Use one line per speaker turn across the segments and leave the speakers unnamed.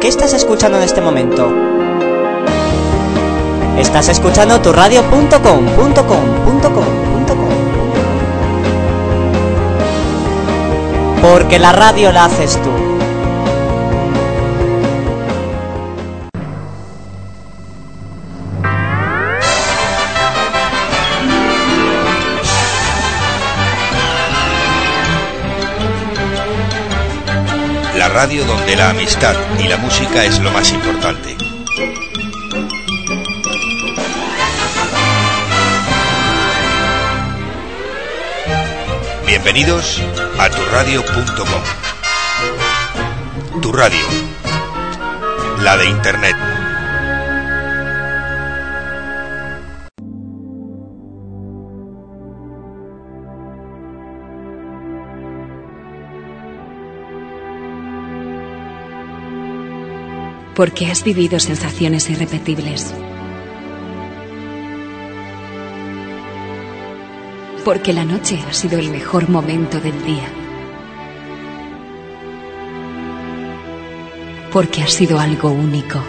¿qué estás escuchando en este momento? Estás escuchando turradio.com.com.com.com Porque la radio la haces tú.
Radio donde la amistad y la música es lo más importante. Bienvenidos a turradio.com. Tu radio, la de Internet.
Porque has vivido sensaciones irrepetibles. Porque la noche ha sido el mejor momento del día. Porque ha sido algo único.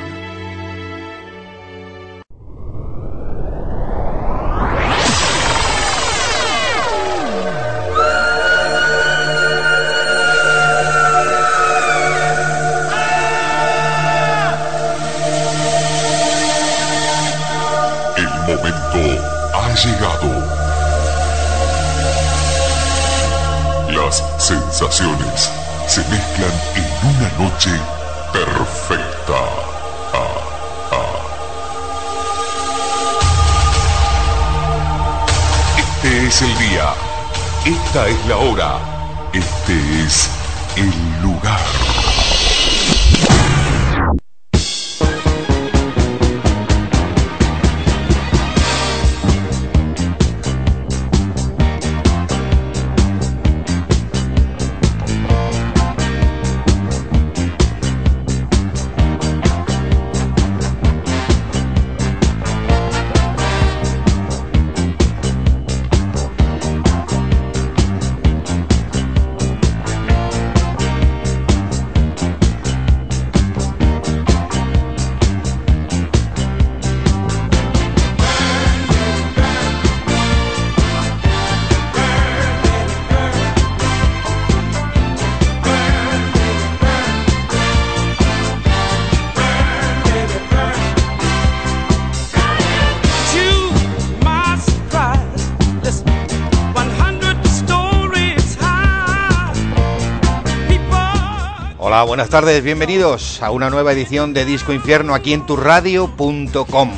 Buenas tardes, bienvenidos a una nueva edición de Disco Infierno aquí en turradio.com.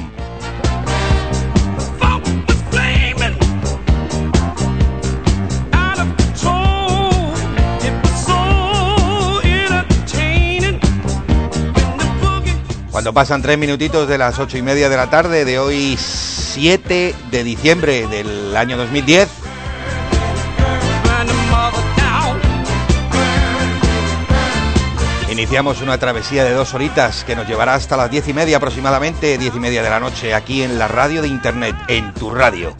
Cuando pasan tres minutitos de las ocho y media de la tarde de hoy 7 de diciembre del año 2010. Iniciamos una travesía de dos horitas que nos llevará hasta las diez y media aproximadamente, diez y media de la noche, aquí en la radio de internet, en tu radio.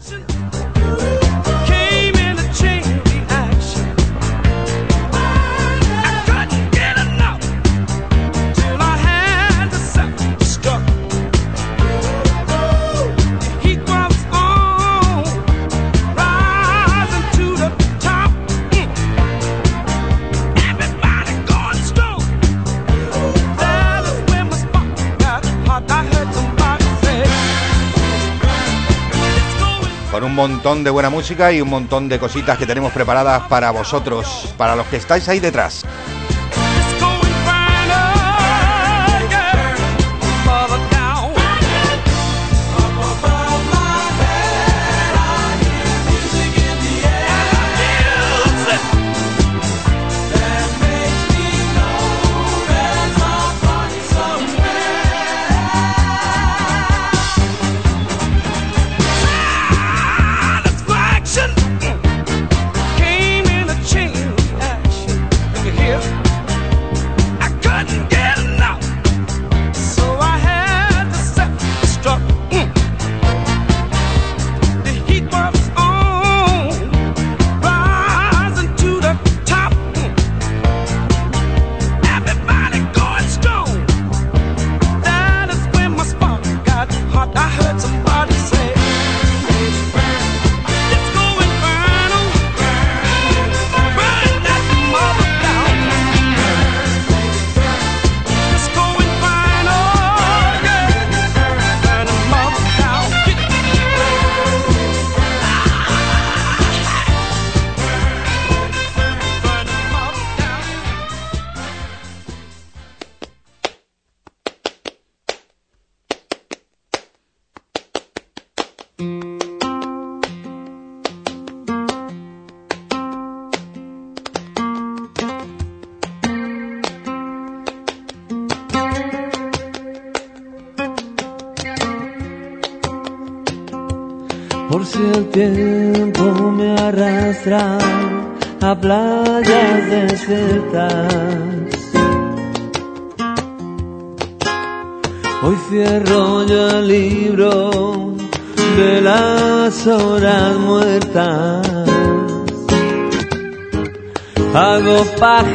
Montón de buena música y un montón de cositas que tenemos preparadas para vosotros, para los que estáis ahí detrás.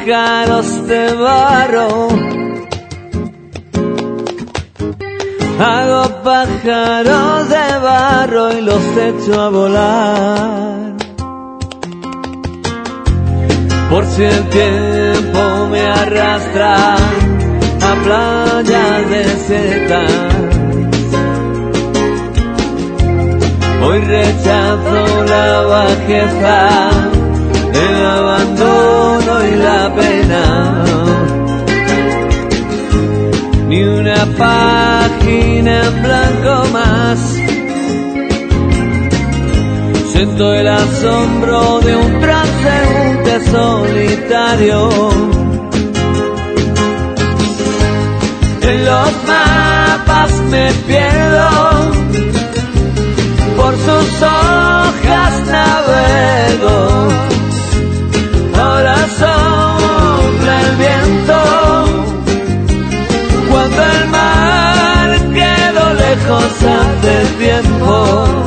Pájaros de barro. Hago pájaros de barro y los echo a volar. Por si el tiempo me arrastra a playas desiertas. Hoy rechazo la bajeza, el abandono y la pena. Ni una página en blanco más. Siento el asombro de un transeúnte solitario. En los mapas me pierdo por sus hojas navego. Lejos hace tiempo.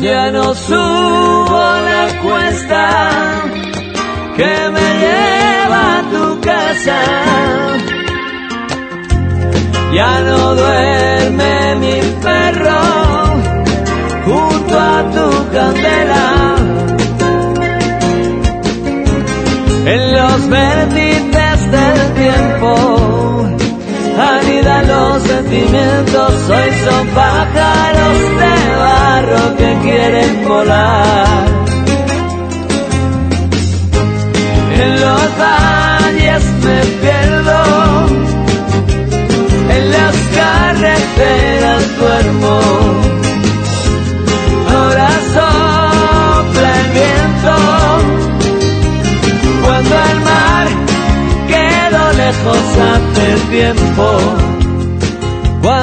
Ya no subo la cuesta que me lleva a tu casa. Ya no duerme sentimientos. Hoy son pájaros de barro que quieren volar. En los valles me pierdo, en las carreteras duermo. Ahora sopla el viento cuando el mar quedó lejos hace tiempo.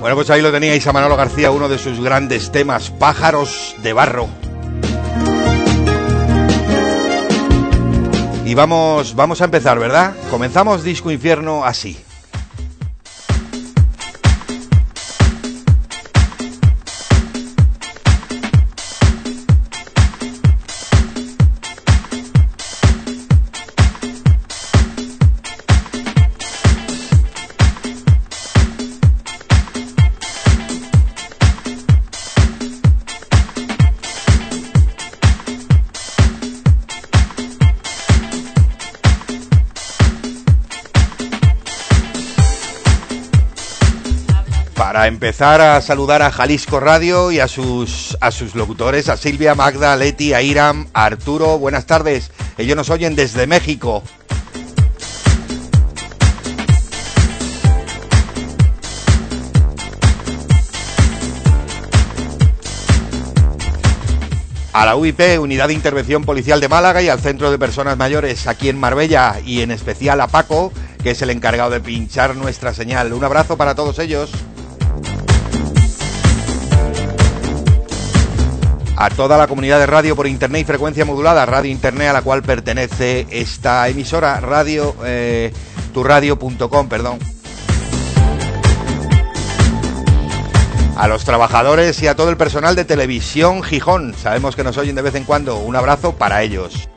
Bueno, pues ahí lo teníais a Manolo García, uno de sus grandes temas, Pájaros de Barro. Y vamos, vamos a empezar, ¿verdad? Comenzamos Disco Infierno así. Para empezar a saludar a Jalisco Radio y a sus, a sus locutores, a Silvia, Magda, Leti, a Iram, a Arturo, buenas tardes. Ellos nos oyen desde México. A la UIP, Unidad de Intervención Policial de Málaga y al Centro de Personas Mayores aquí en Marbella y en especial a Paco, que es el encargado de pinchar nuestra señal. Un abrazo para todos ellos. A toda la comunidad de radio por internet y frecuencia modulada, Radio Internet a la cual pertenece esta emisora, radio, eh, turradio.com, perdón. a los trabajadores y a todo el personal de Televisión Gijón. Sabemos que nos oyen de vez en cuando. Un abrazo para ellos.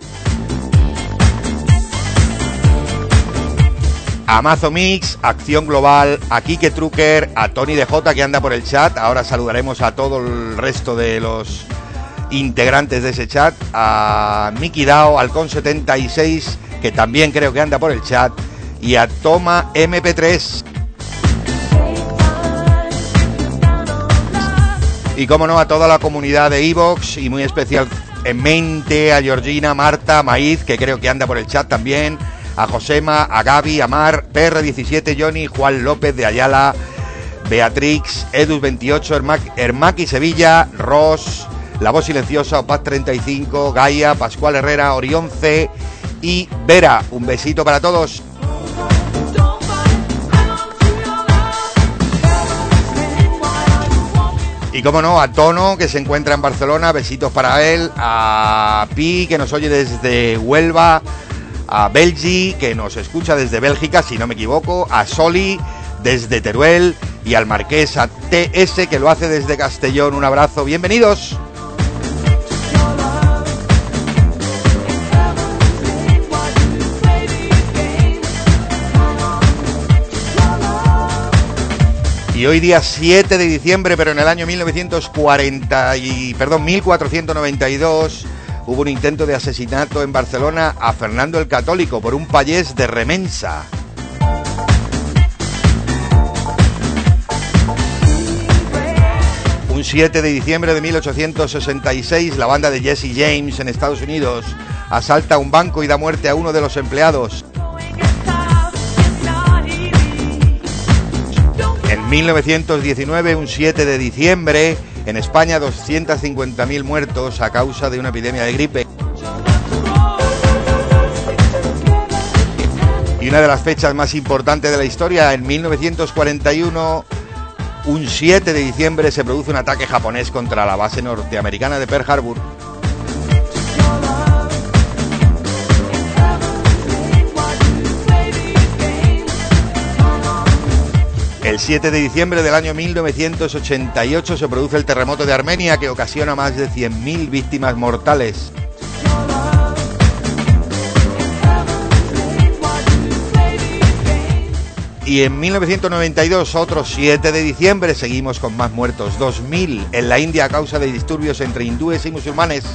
A Mazo Acción Global, a Kike Trucker, a Tony DJ que anda por el chat. Ahora saludaremos a todo el resto de los integrantes de ese chat. A Miki Dao, Alcon76, que también creo que anda por el chat. Y a Toma MP3. Y como no, a toda la comunidad de Evox y muy especial en mente a Georgina, Marta, Maíz, que creo que anda por el chat también a Josema, a Gaby, a Mar, PR17, Johnny, Juan López de Ayala, Beatrix, Edus28, Hermac, Hermaki Sevilla, Ross, La Voz Silenciosa, Opaz 35, Gaia, Pascual Herrera, Orión C y Vera. Un besito para todos. Y como no, a Tono, que se encuentra en Barcelona, besitos para él, a Pi, que nos oye desde Huelva, a Belgi, que nos escucha desde Bélgica, si no me equivoco, a Soli desde Teruel y al Marqués a TS, que lo hace desde Castellón. Un abrazo, bienvenidos. Y hoy día 7 de diciembre, pero en el año 1940 y perdón, 1492 hubo un intento de asesinato en Barcelona a Fernando el Católico por un payés de Remensa. Un 7 de diciembre de 1866, la banda de Jesse James en Estados Unidos asalta un banco y da muerte a uno de los empleados. 1919, un 7 de diciembre, en España 250.000 muertos a causa de una epidemia de gripe. Y una de las fechas más importantes de la historia, en 1941, un 7 de diciembre, se produce un ataque japonés contra la base norteamericana de Pearl Harbor. El 7 de diciembre del año 1988 se produce el terremoto de Armenia que ocasiona más de 100.000 víctimas mortales. Y en 1992, otro 7 de diciembre, seguimos con más muertos, 2.000 en la India a causa de disturbios entre hindúes y musulmanes.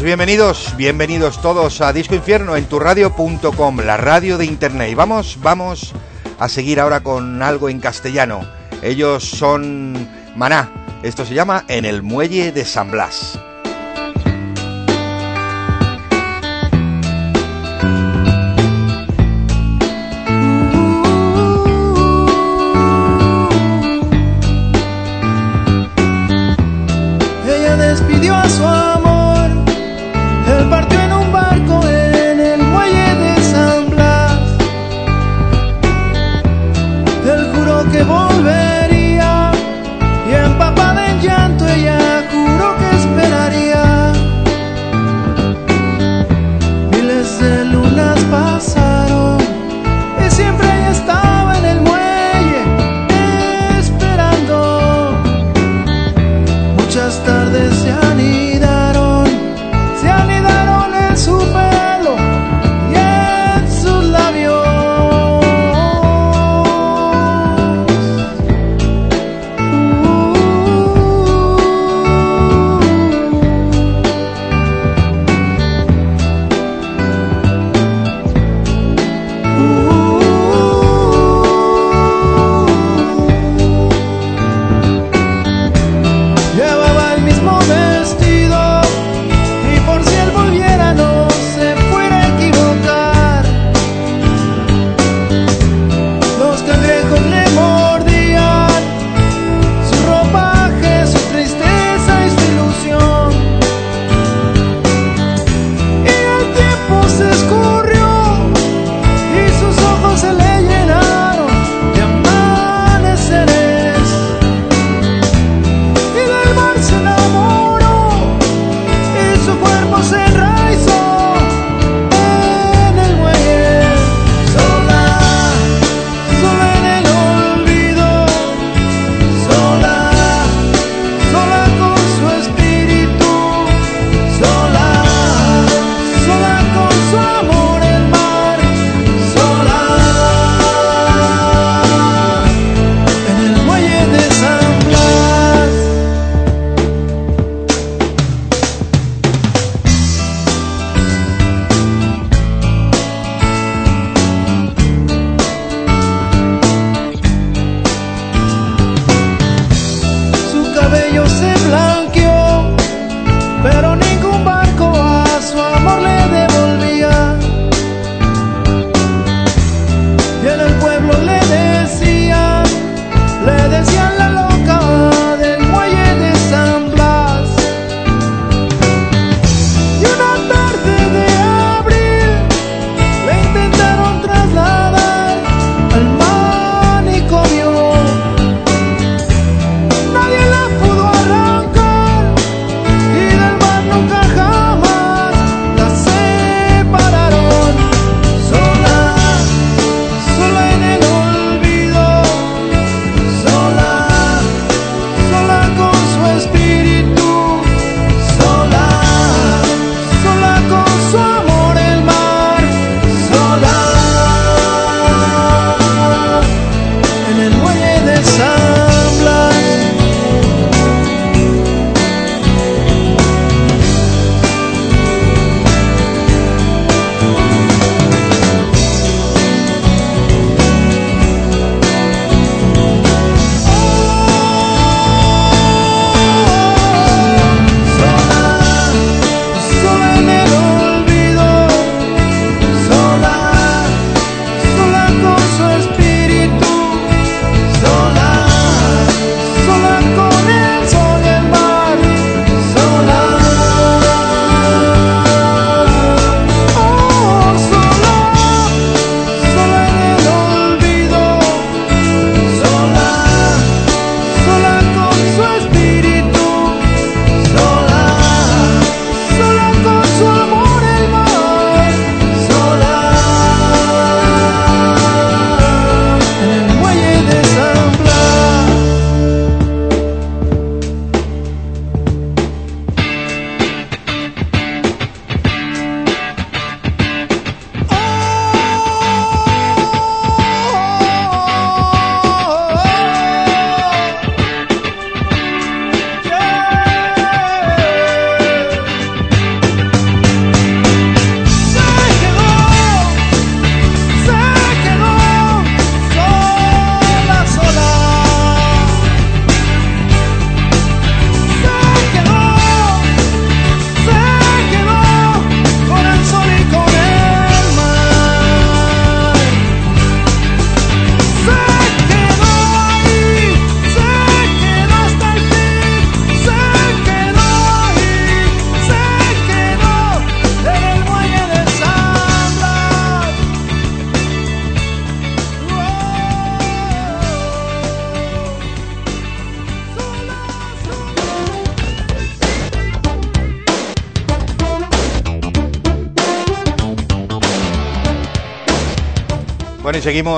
Pues bienvenidos, bienvenidos todos a Disco Infierno en turradio.com, la radio de internet. Y vamos, vamos a seguir ahora con algo en castellano. Ellos son Maná. Esto se llama En el muelle de San Blas.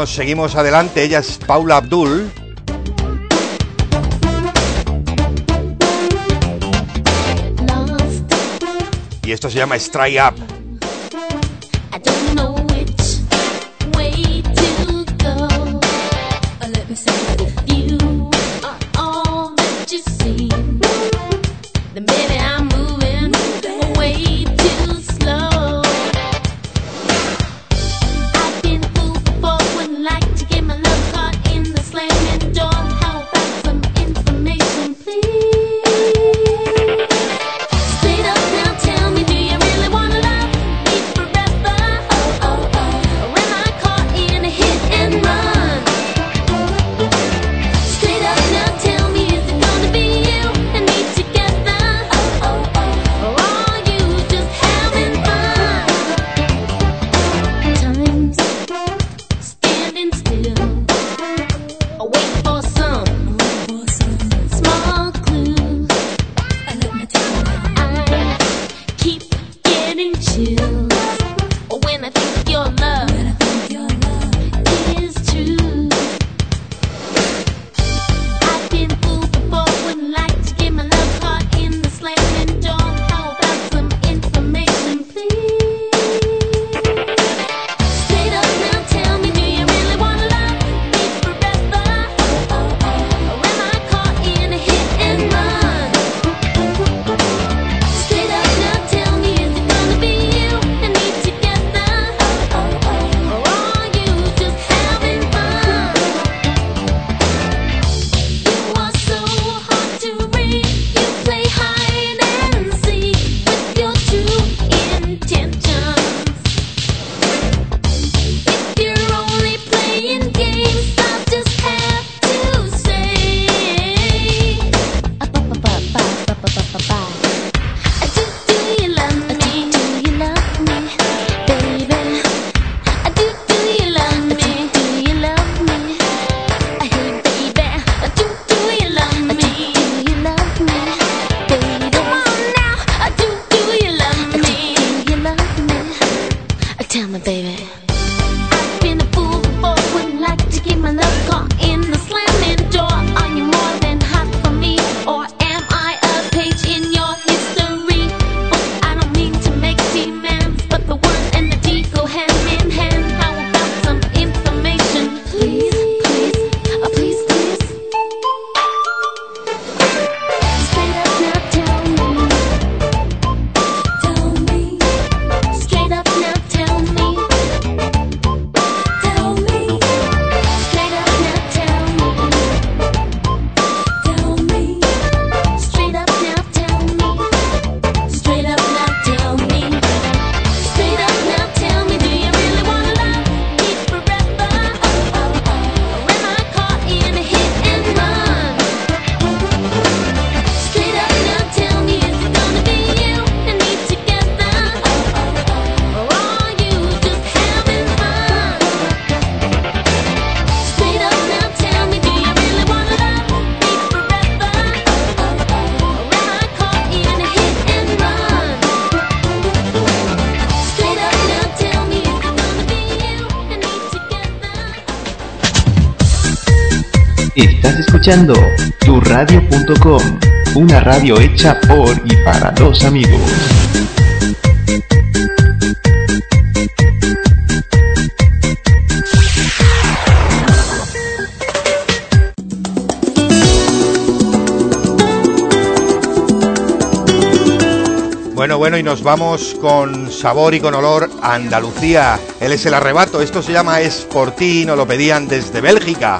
seguimos, adelante. Ella es Paula Abdul. Y esto se llama Strike Up.
Escuchando turradio.com, una radio hecha por y para los amigos.
Bueno, bueno, y nos vamos con sabor y con olor a Andalucía. Él es el arrebato. Esto se llama Es por ti, nos lo pedían desde Bélgica.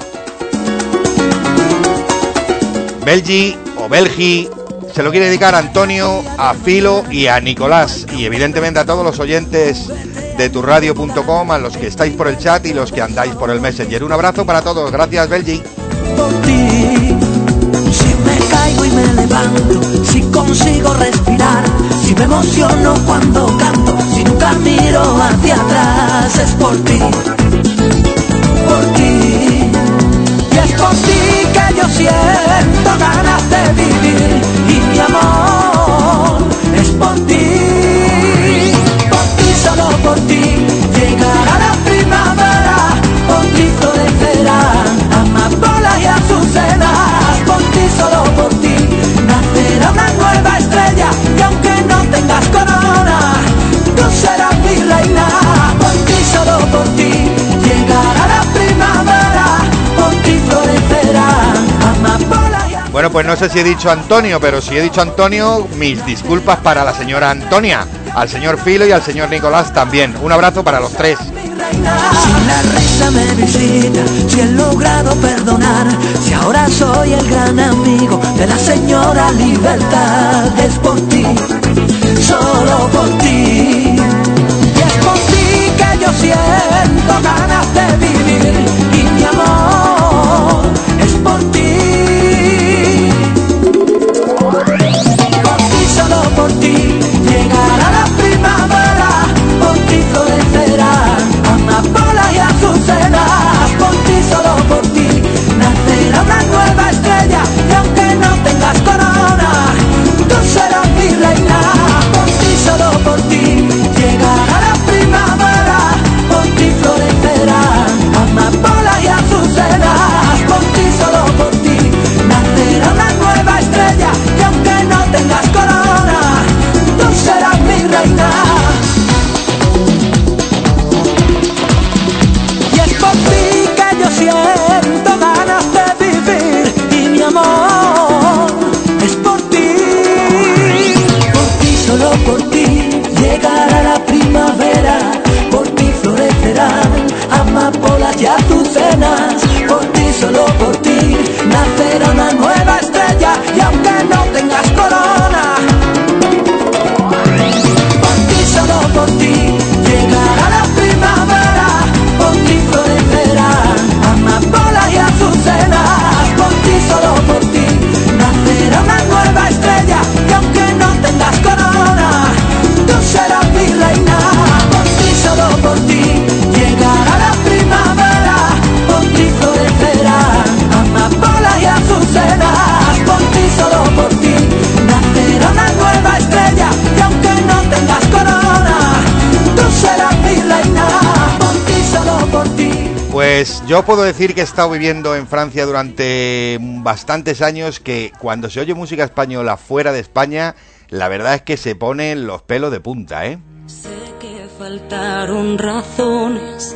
Belgi o Belgi se lo quiere dedicar a Antonio, a Filo y a Nicolás. Y evidentemente a todos los oyentes de turradio.com, a los que estáis por el chat y los que andáis por el Messenger. Un abrazo para todos. Gracias, Belgi.
si consigo respirar, si me emociono cuando canto, si nunca miro hacia atrás, es por ti, por ti que yo siento ganas de vivir. Y mi amor es por ti, por ti, solo por ti,
Bueno, pues no sé si he dicho Antonio, pero si he dicho Antonio, mis disculpas para la señora Antonia, al señor Filo y al señor Nicolás también. Un abrazo para los tres.
Si la reina me visita, si he logrado perdonar, si ahora soy el gran amigo de la señora Libertad, es por ti, solo por ti. Y es por ti que yo siento ganas de vivir y mi amor
yo puedo decir que he estado viviendo en Francia durante bastantes años que cuando se oye música española fuera de España, la verdad es que se ponen los pelos de punta, ¿eh?
Sé que faltaron razones,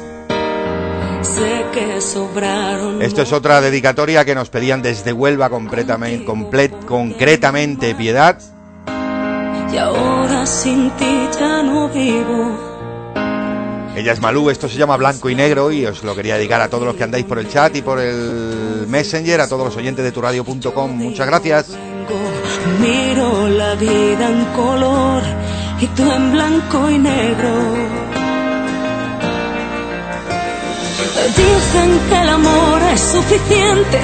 sé que sobraron.
Esto es otra dedicatoria que nos pedían desde Huelva completamente, complet- concretamente Piedad.
Y ahora sin ti ya no vivo.
Ella es Malú, esto se llama Blanco y Negro y os lo quería dedicar a todos los que andáis por el chat y por el Messenger, a todos los oyentes de turadio.com. Muchas gracias.
Miro la vida en color y tú en blanco y negro. Dicen que el amor es suficiente,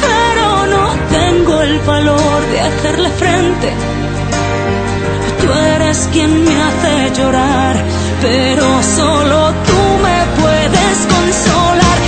pero no tengo el valor de hacerle frente. Tú eres quien me hace llorar, pero solo tú me puedes consolar.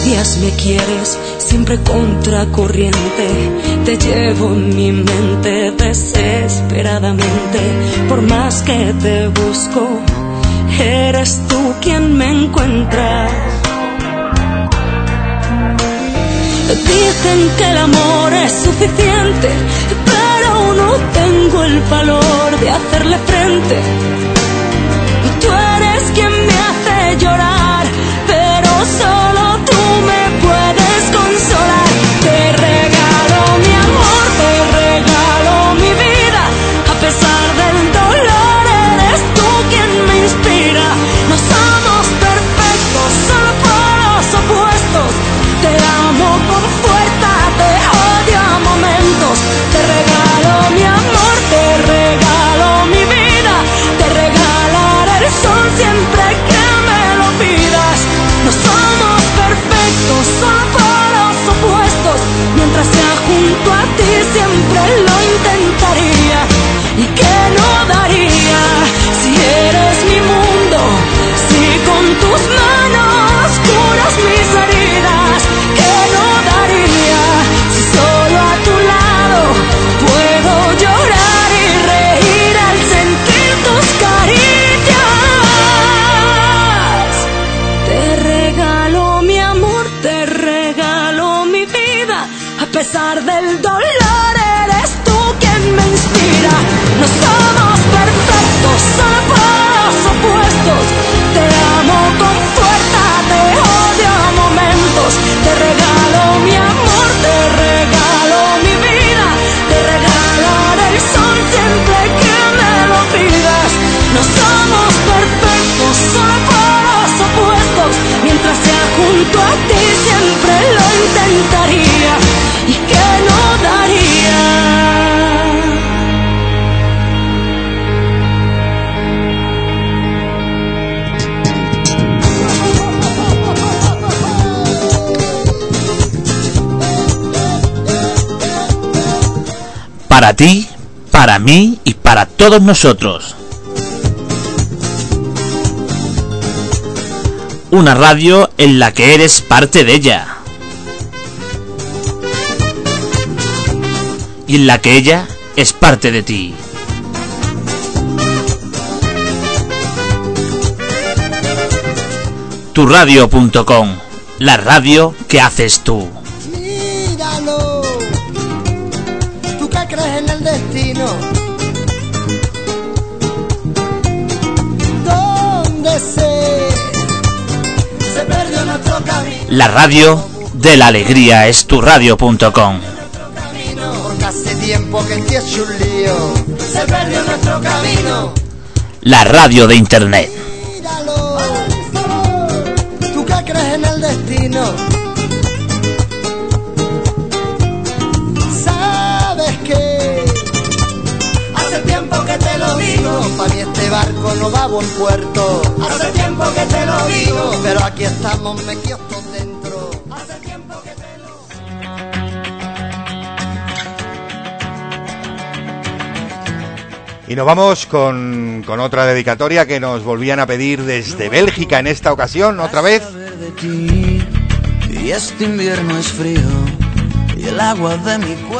Odias, me quieres, siempre contracorriente. Te llevo en mi mente desesperadamente. Por más que te busco, eres tú quien me encuentra. Dicen que el amor es suficiente, pero no tengo el valor de hacerle frente. Tú eres quien me hace llorar, ti,
para mí y para todos nosotros. Una radio en la que eres parte de ella. Y en la que ella es parte de ti. Turradio.com, la radio que haces tú. La radio de la alegría es tu
radio.com. La radio de internet. ¿Tú qué crees en el destino? ¿Sabes
qué? Hace tiempo que
te lo digo. Para mí este barco
no va a buen puerto.
Hace tiempo que te lo digo.
Pero aquí estamos,
me quiero.
Y nos vamos con, con otra dedicatoria que nos volvían a pedir desde Bélgica en esta ocasión, otra vez.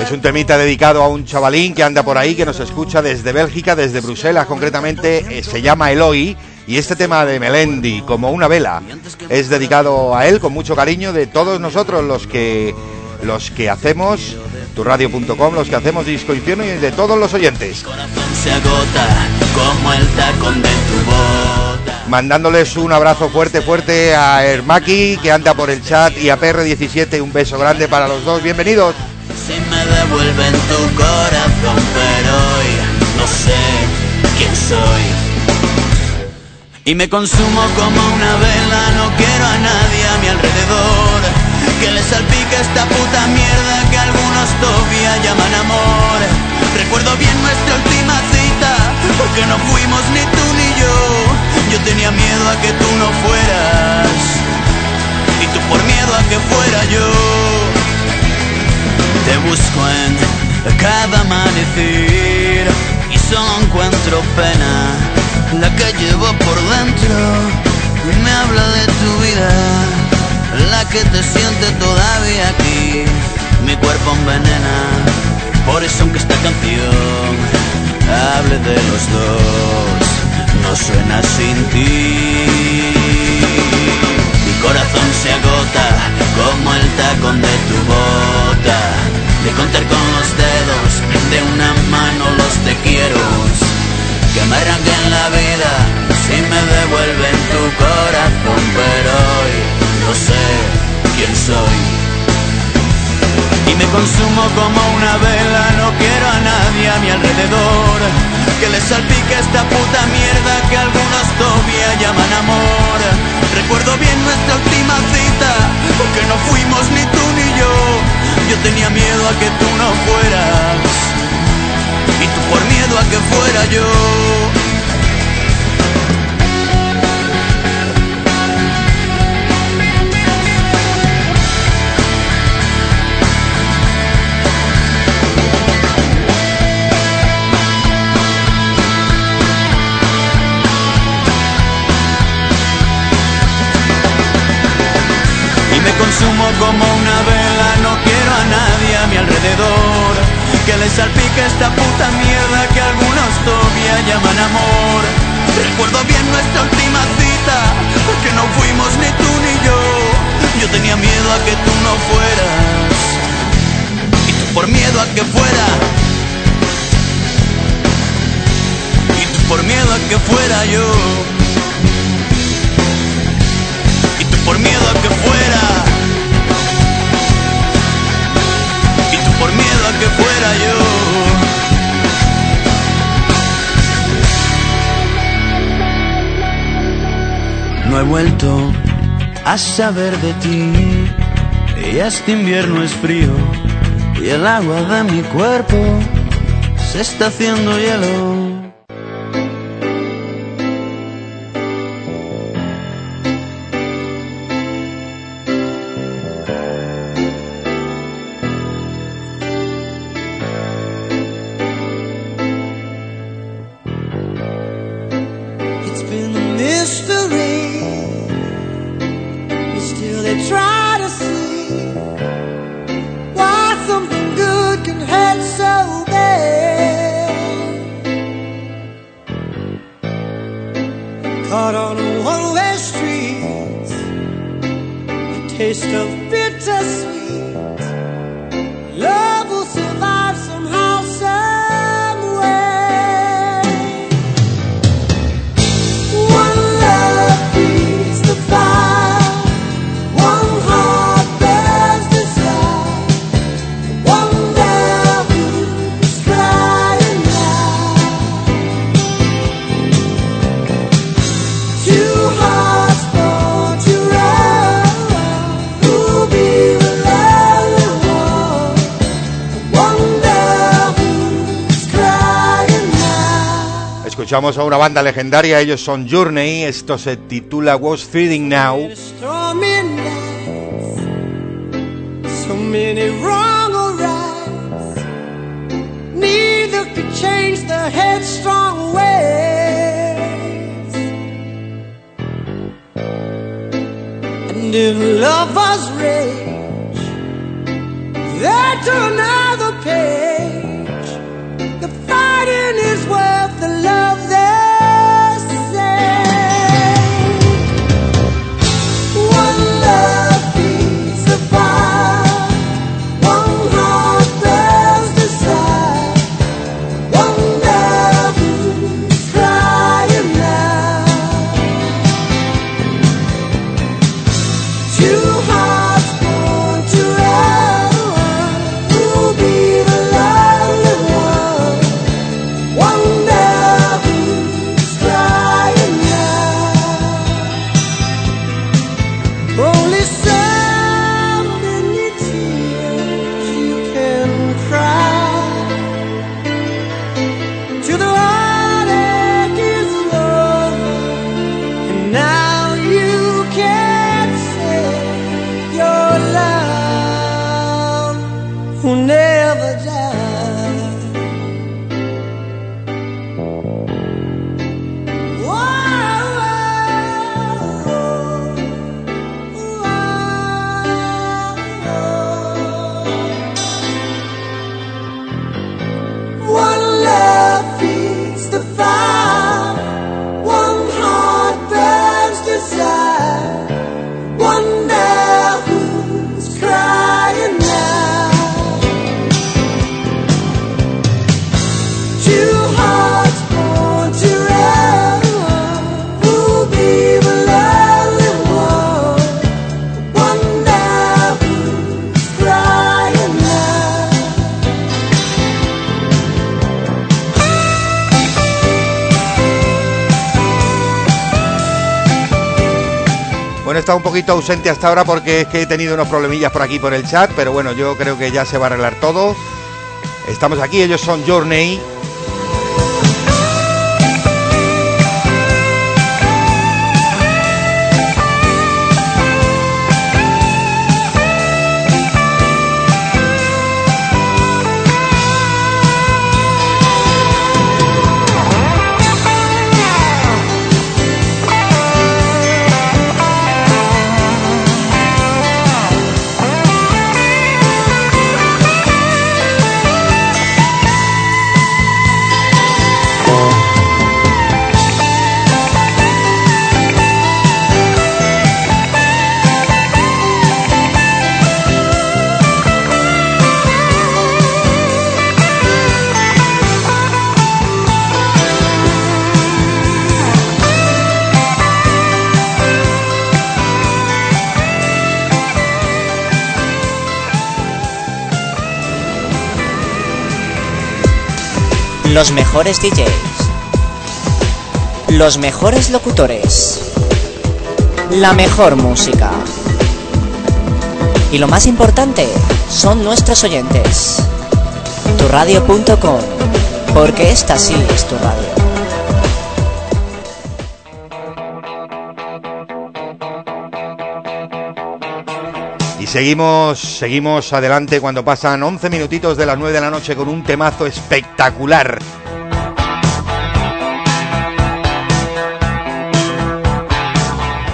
Es
un temita dedicado a un chavalín que anda por ahí, que nos escucha desde Bélgica, desde Bruselas concretamente, eh, se llama Eloy. Y este tema de Melendi, como una vela, es dedicado a él con mucho cariño de todos nosotros los que los que hacemos turradio.com, los que hacemos Disco Infierno y de todos los oyentes. Mandándoles un abrazo fuerte, fuerte a Hermaki, que anda por el chat, y a PR17, un beso grande para los dos. Bienvenidos.
Si me devuelven tu corazón, pero hoy no sé quién soy. Y me consumo como una vela, no quiero a nadie a mi alrededor. Que le salpique esta puta mierda que algunos todavía llaman amor. Recuerdo bien nuestra última cita, porque no fuimos ni tú ni yo. Yo tenía miedo a que tú no fueras, y tú por miedo a que fuera yo. Te busco en cada amanecer y solo encuentro pena la que llevo por dentro. Me habla de tu vida, la que te siente todavía aquí. Mi cuerpo envenena, por eso aunque esta canción hable de los dos, no suena sin ti. Mi corazón se agota como el tacón de tu bota. De contar con los dedos de una mano los te quiero. Que me arranquen la vida si me devuelven tu corazón. Pero hoy no sé quién soy. Y me consumo como una vela, no quiero a nadie a mi alrededor. Que le salpique esta puta mierda que algunos todavía llaman amor. Recuerdo bien nuestra última cita, porque no fuimos ni tú ni yo. Yo tenía miedo a que tú no fueras, y tú por miedo a que fuera yo. Y me consumo como una vela, no quiero a nadie a mi alrededor. Que le salpique esta puta mierda que algunos todavía llaman amor. Recuerdo bien nuestra última cita, porque no fuimos ni tú ni yo. Yo tenía miedo a que tú no fueras, y tú por miedo a que fuera. Y tú por miedo a que fuera yo. Y tú por miedo a que fuera. Que fuera yo. No he vuelto a saber de ti. Y este invierno es frío. Y el agua de mi cuerpo se está haciendo hielo.
Escuchamos a una banda legendaria, ellos son Journey, esto se titula Was Feeding Now.
Change the headstrong ways. And another.
Un poquito ausente hasta ahora porque es que he tenido unos problemillas por aquí por el chat, pero bueno, yo creo que ya se va a arreglar todo. Estamos aquí, ellos son Journey.
Los mejores DJs. Los mejores locutores. La mejor música. Y lo más importante, son nuestros oyentes. Turradio.com. Porque esta sí es tu radio.
Seguimos, seguimos adelante cuando pasan 11 minutitos de las 9 de la noche con un temazo espectacular.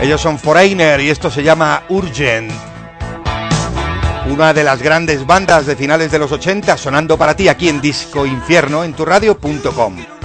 Ellos son Foreigner y esto se llama Urgent. Una de las grandes bandas de finales de los 80 sonando para ti aquí en Disco Infierno en turradio.com.
You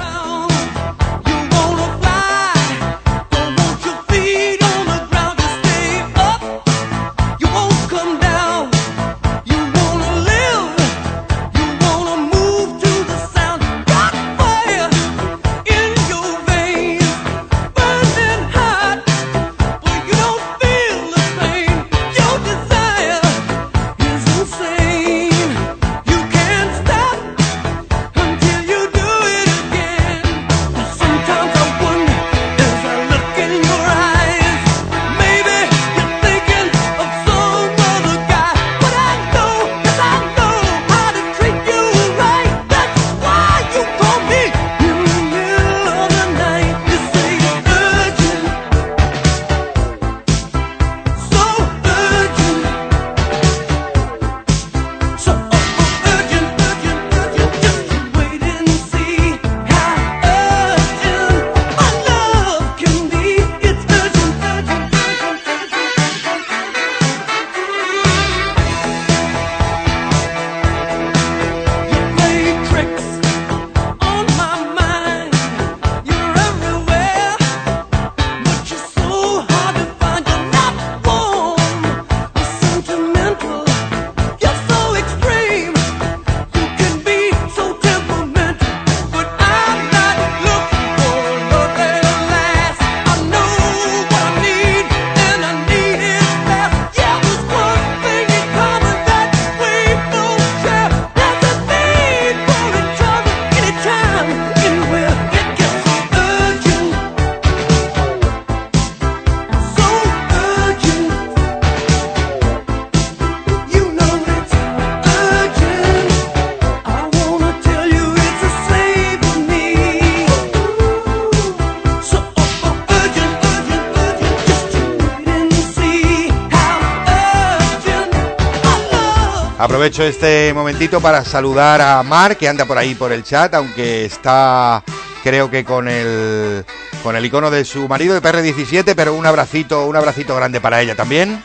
Aprovecho este momentito para saludar a Mar, que anda por ahí por el chat, aunque está, creo que con el, con el icono de su marido de PR17, pero un abracito, un abracito grande para ella también.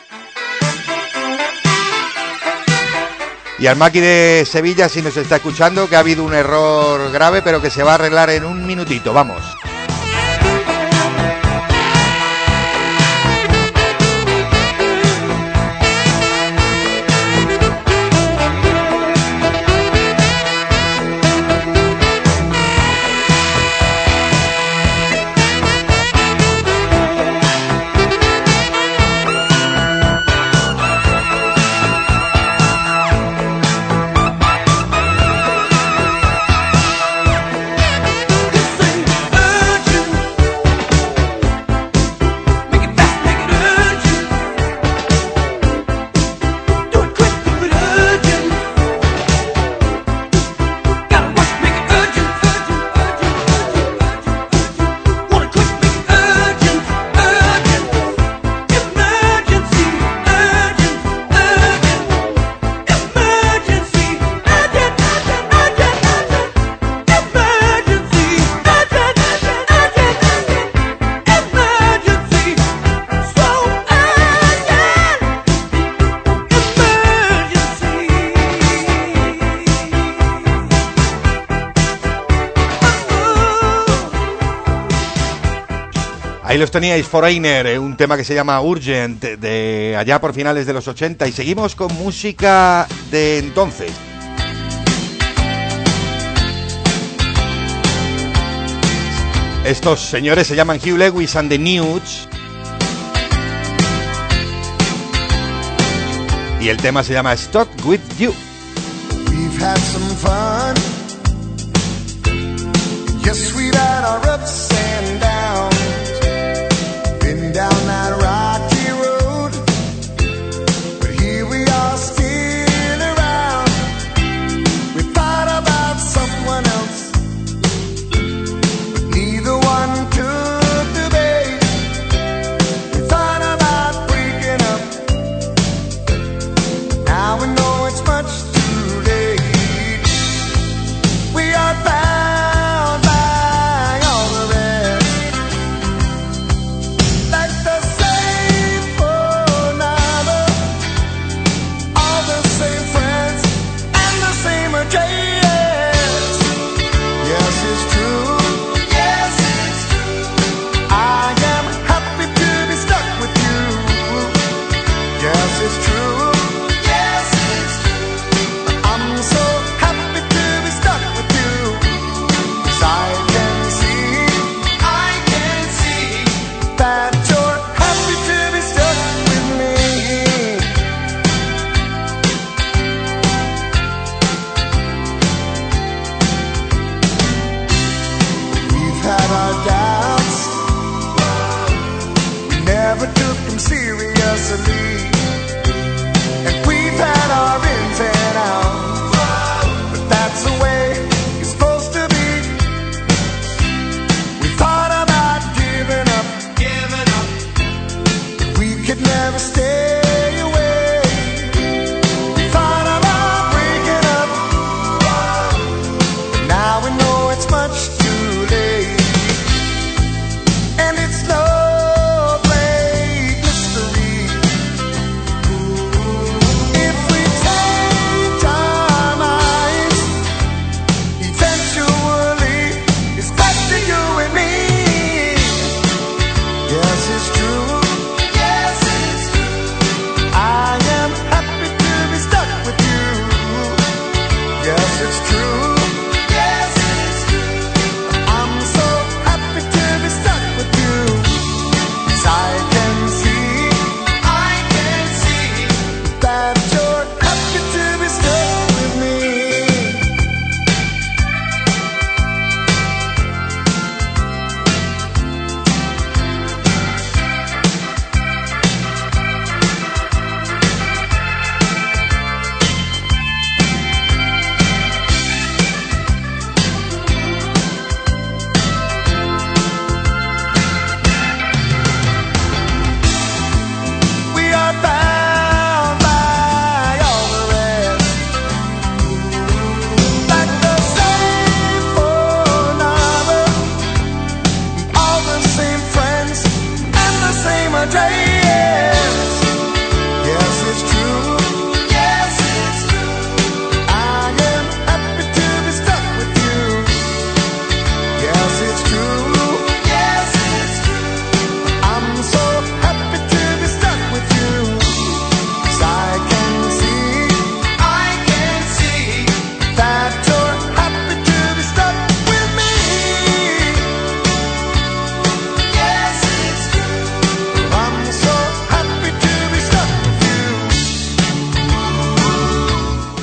Y al Maki de Sevilla, si nos está escuchando, que ha habido un error grave, pero que se va a arreglar en un minutito. Vamos. Ahí los teníais, Foreigner, eh, un tema que se llama Urgent, de allá por finales de los 80. Y seguimos con música de entonces. Estos señores se llaman Hugh Lewis and the Nudes. Y el tema se llama Stuck With You.
We've had some fun. Yes, we've had our ups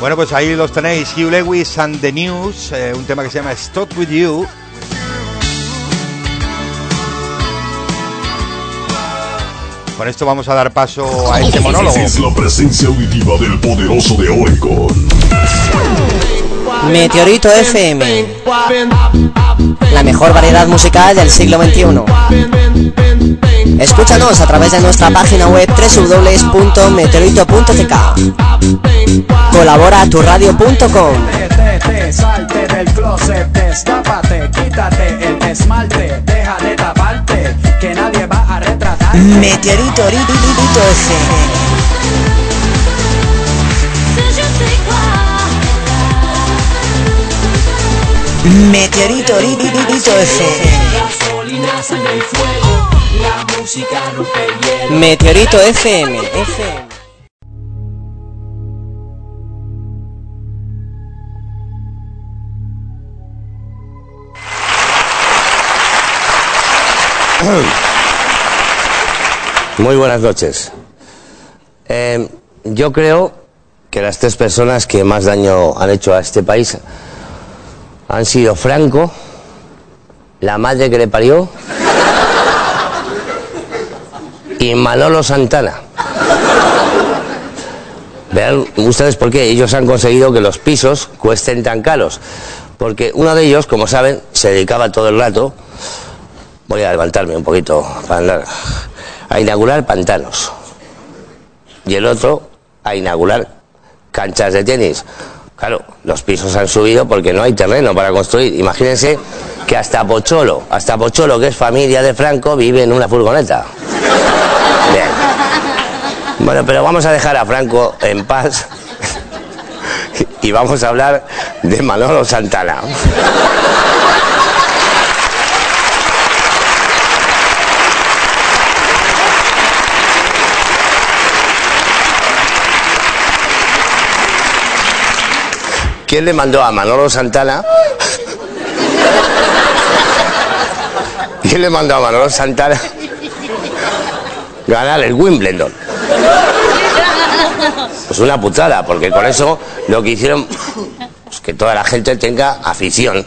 Bueno, pues ahí los tenéis, Hugh Lewis and the News, eh, un tema que se llama Stop With You. Con esto vamos a dar paso a este monólogo.
Es la presencia auditiva del poderoso de Oregon.
Meteorito FM. La mejor variedad musical del siglo XXI. Escúchanos a través de nuestra página web www.meteorito.tk. Colabora a turradio.com.
Vete, salte del closet, destápate, quítate el esmalte, deja de taparte, que nadie va a retratar.
Meteorito FM. Meteorito FM.
La música rompe el hielo.
Meteorito FM. FM.
Muy buenas noches. Eh, yo creo que las tres personas que más daño han hecho a este país han sido Franco, la madre que le parió y Manolo Santana. Vean ustedes por qué ellos han conseguido que los pisos cuesten tan caros. Porque uno de ellos, como saben, se dedicaba todo el rato, voy a levantarme un poquito para andar, a inaugurar pantanos. Y el otro a inaugurar canchas de tenis. Claro, los pisos han subido porque no hay terreno para construir. Imagínense que hasta Pocholo, hasta Pocholo, que es familia de Franco, vive en una furgoneta. Bien. Bueno, pero vamos a dejar a Franco en paz y vamos a hablar de Manolo Santana. ¿Quién le mandó a Manolo Santana? ¿Quién le mandó a Manolo Santana ganar el Wimbledon? Pues una putada, porque con eso lo que hicieron es que toda la gente tenga afición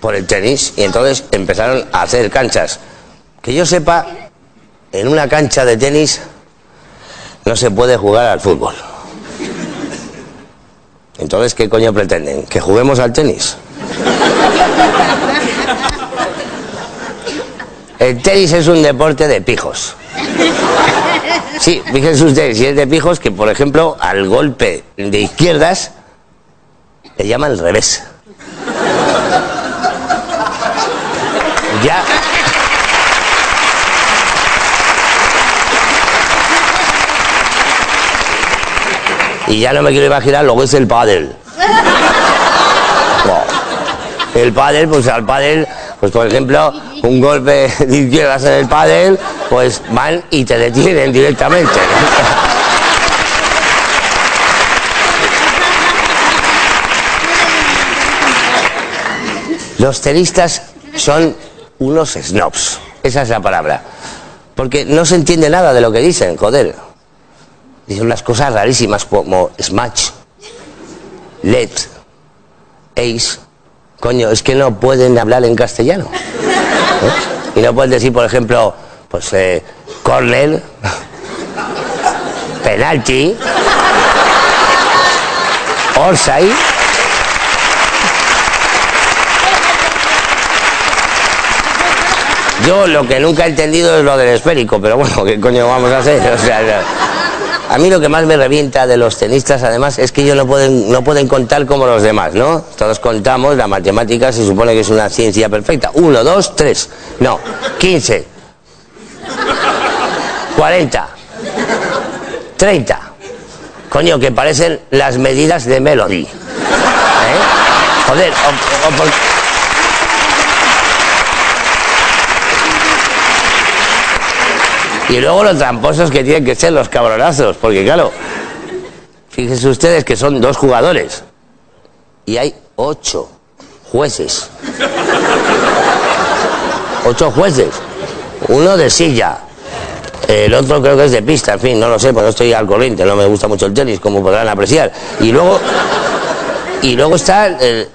por el tenis y entonces empezaron a hacer canchas. Que yo sepa, en una cancha de tenis no se puede jugar al fútbol. Entonces, ¿qué coño pretenden? ¿Que juguemos al tenis? El tenis es un deporte de pijos. Sí, fíjense ustedes, si es de pijos, que por ejemplo al golpe de izquierdas le llaman el revés. Ya. Y ya no me quiero imaginar lo que es el pádel. El pádel, pues al pádel, pues por ejemplo, un golpe de izquierdas en el pádel, pues van y te detienen directamente. Los tenistas son unos snobs, esa es la palabra. Porque no se entiende nada de lo que dicen, joder. Dicen unas cosas rarísimas como smash, led, ace. Coño, es que no pueden hablar en castellano. ¿eh? Y no pueden decir, por ejemplo, pues eh, corner, penalti, offside. Yo lo que nunca he entendido es lo del esférico, pero bueno, ¿qué coño vamos a hacer? O sea, a mí lo que más me revienta de los tenistas, además, es que ellos no pueden, no pueden contar como los demás, ¿no? Todos contamos, la matemática se supone que es una ciencia perfecta. Uno, dos, tres. No, quince. Cuarenta. Treinta. Coño, que parecen las medidas de Melody. ¿Eh? Joder, o- por- Y luego los tramposos que tienen que ser los cabronazos, porque claro, fíjense ustedes que son dos jugadores y hay ocho jueces. Ocho jueces. Uno de silla, El otro creo que es de pista, en fin, no lo sé, porque no estoy al corriente, no me gusta mucho el tenis, como podrán apreciar. Y luego, y luego está el,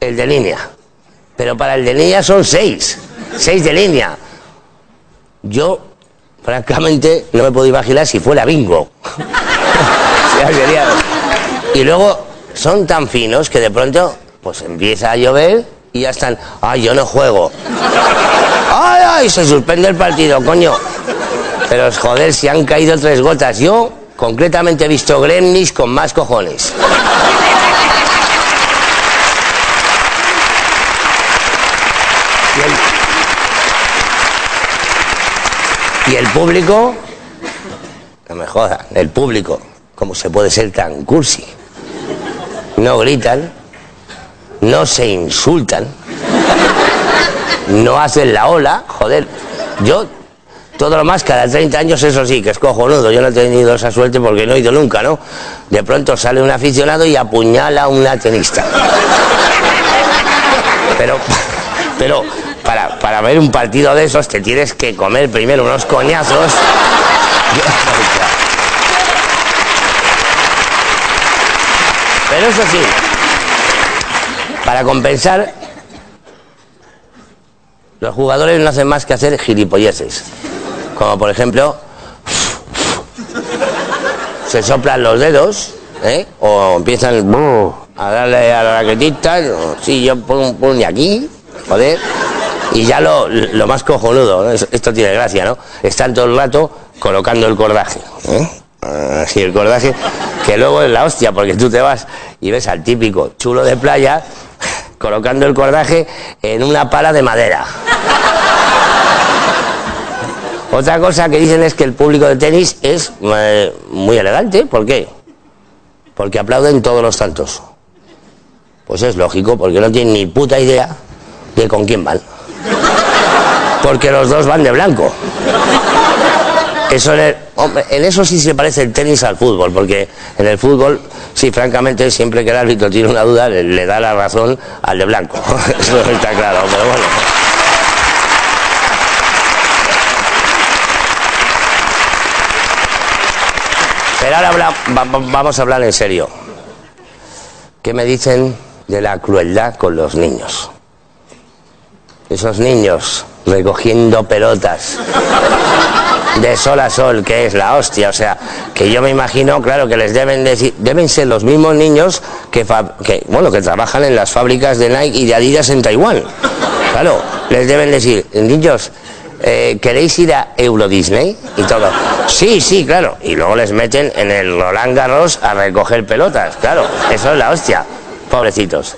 el de línea. Pero para el de línea son seis. Seis de línea. Yo, francamente, no me puedo imaginar si fuera bingo. Y luego son tan finos que de pronto, pues empieza a llover y ya están. ¡Ay, yo no juego! ¡Ay, ay! Se suspende el partido, coño. Pero joder, si han caído tres gotas. Yo, concretamente, he visto gremlins con más cojones. Público, no me jodan, el público, ¿cómo se puede ser tan cursi? No gritan, no se insultan, no hacen la ola, joder. Yo, todo lo más, cada 30 años, eso sí, que es cojonudo. Yo no he tenido esa suerte porque no he ido nunca, ¿no? De pronto sale un aficionado y apuñala a una tenista. Pero, pero para, ver un partido de esos te tienes que comer primero unos coñazos. Pero eso sí, para compensar, los jugadores no hacen más que hacer gilipolleces. Como por ejemplo, se soplan los dedos, ¿eh? o empiezan a darle a la raquetita, sí, yo pum, pum, y aquí, joder. Y ya lo, lo más cojonudo, esto tiene gracia, ¿no? Están todo el rato colocando el cordaje. ¿eh? Así el cordaje, que luego es la hostia, porque tú te vas y ves al típico chulo de playa colocando el cordaje en una pala de madera. Otra cosa que dicen es que el público de tenis es eh, muy elegante. ¿Por qué? Porque aplauden todos los tantos. Pues es lógico, porque no tienen ni puta idea de con quién van. Porque los dos van de blanco. Eso en, hombre, en eso sí se parece el tenis al fútbol, porque en el fútbol, sí, francamente, siempre que el árbitro tiene una duda, le, da la razón al de blanco. Eso está claro, pero bueno. Pero ahora vamos a hablar en serio. ¿Qué me dicen de la crueldad con los niños? Esos niños recogiendo pelotas de sol a sol, que es la hostia. O sea, que yo me imagino, claro, que les deben decir, deben ser los mismos niños que, que, bueno, que trabajan en las fábricas de Nike y de Adidas en Taiwán. Claro, les deben decir, niños, eh, ¿queréis ir a Euro Disney? Y todo. Sí, sí, claro. Y luego les meten en el Roland Garros a recoger pelotas. Claro, eso es la hostia. Pobrecitos.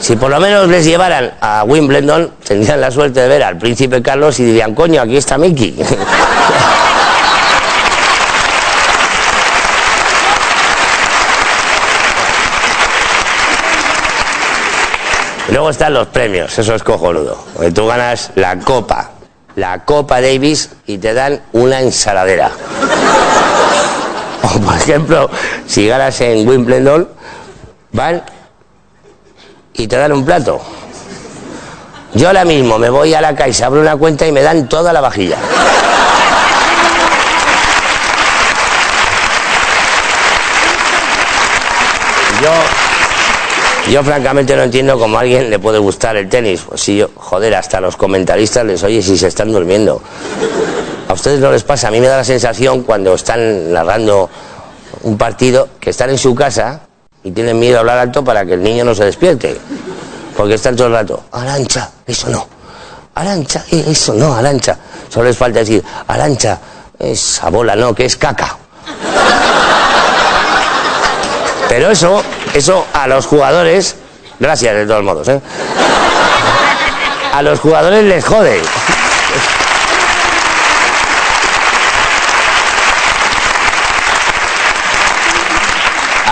Si por lo menos les llevaran a Wimbledon, tendrían la suerte de ver al príncipe Carlos y dirían, coño, aquí está Mickey. Luego están los premios, eso es cojonudo. Porque tú ganas la copa, la Copa Davis y te dan una ensaladera. O por ejemplo, si ganas en Wimbledon, van y te dan un plato. Yo ahora mismo me voy a la caixa, abro una cuenta y me dan toda la vajilla. Yo, yo francamente no entiendo cómo a alguien le puede gustar el tenis. Pues yo, joder, hasta los comentaristas les oye si se están durmiendo. A ustedes no les pasa, a mí me da la sensación cuando están narrando un partido que están en su casa y tienen miedo a hablar alto para que el niño no se despierte. Porque están todo el rato, Arancha, eso no. Arancha, eh, eso no, Arancha. Solo les falta decir, Arancha, esa bola no, que es caca. Pero eso, eso a los jugadores, gracias de todos modos, ¿eh? A los jugadores les jode.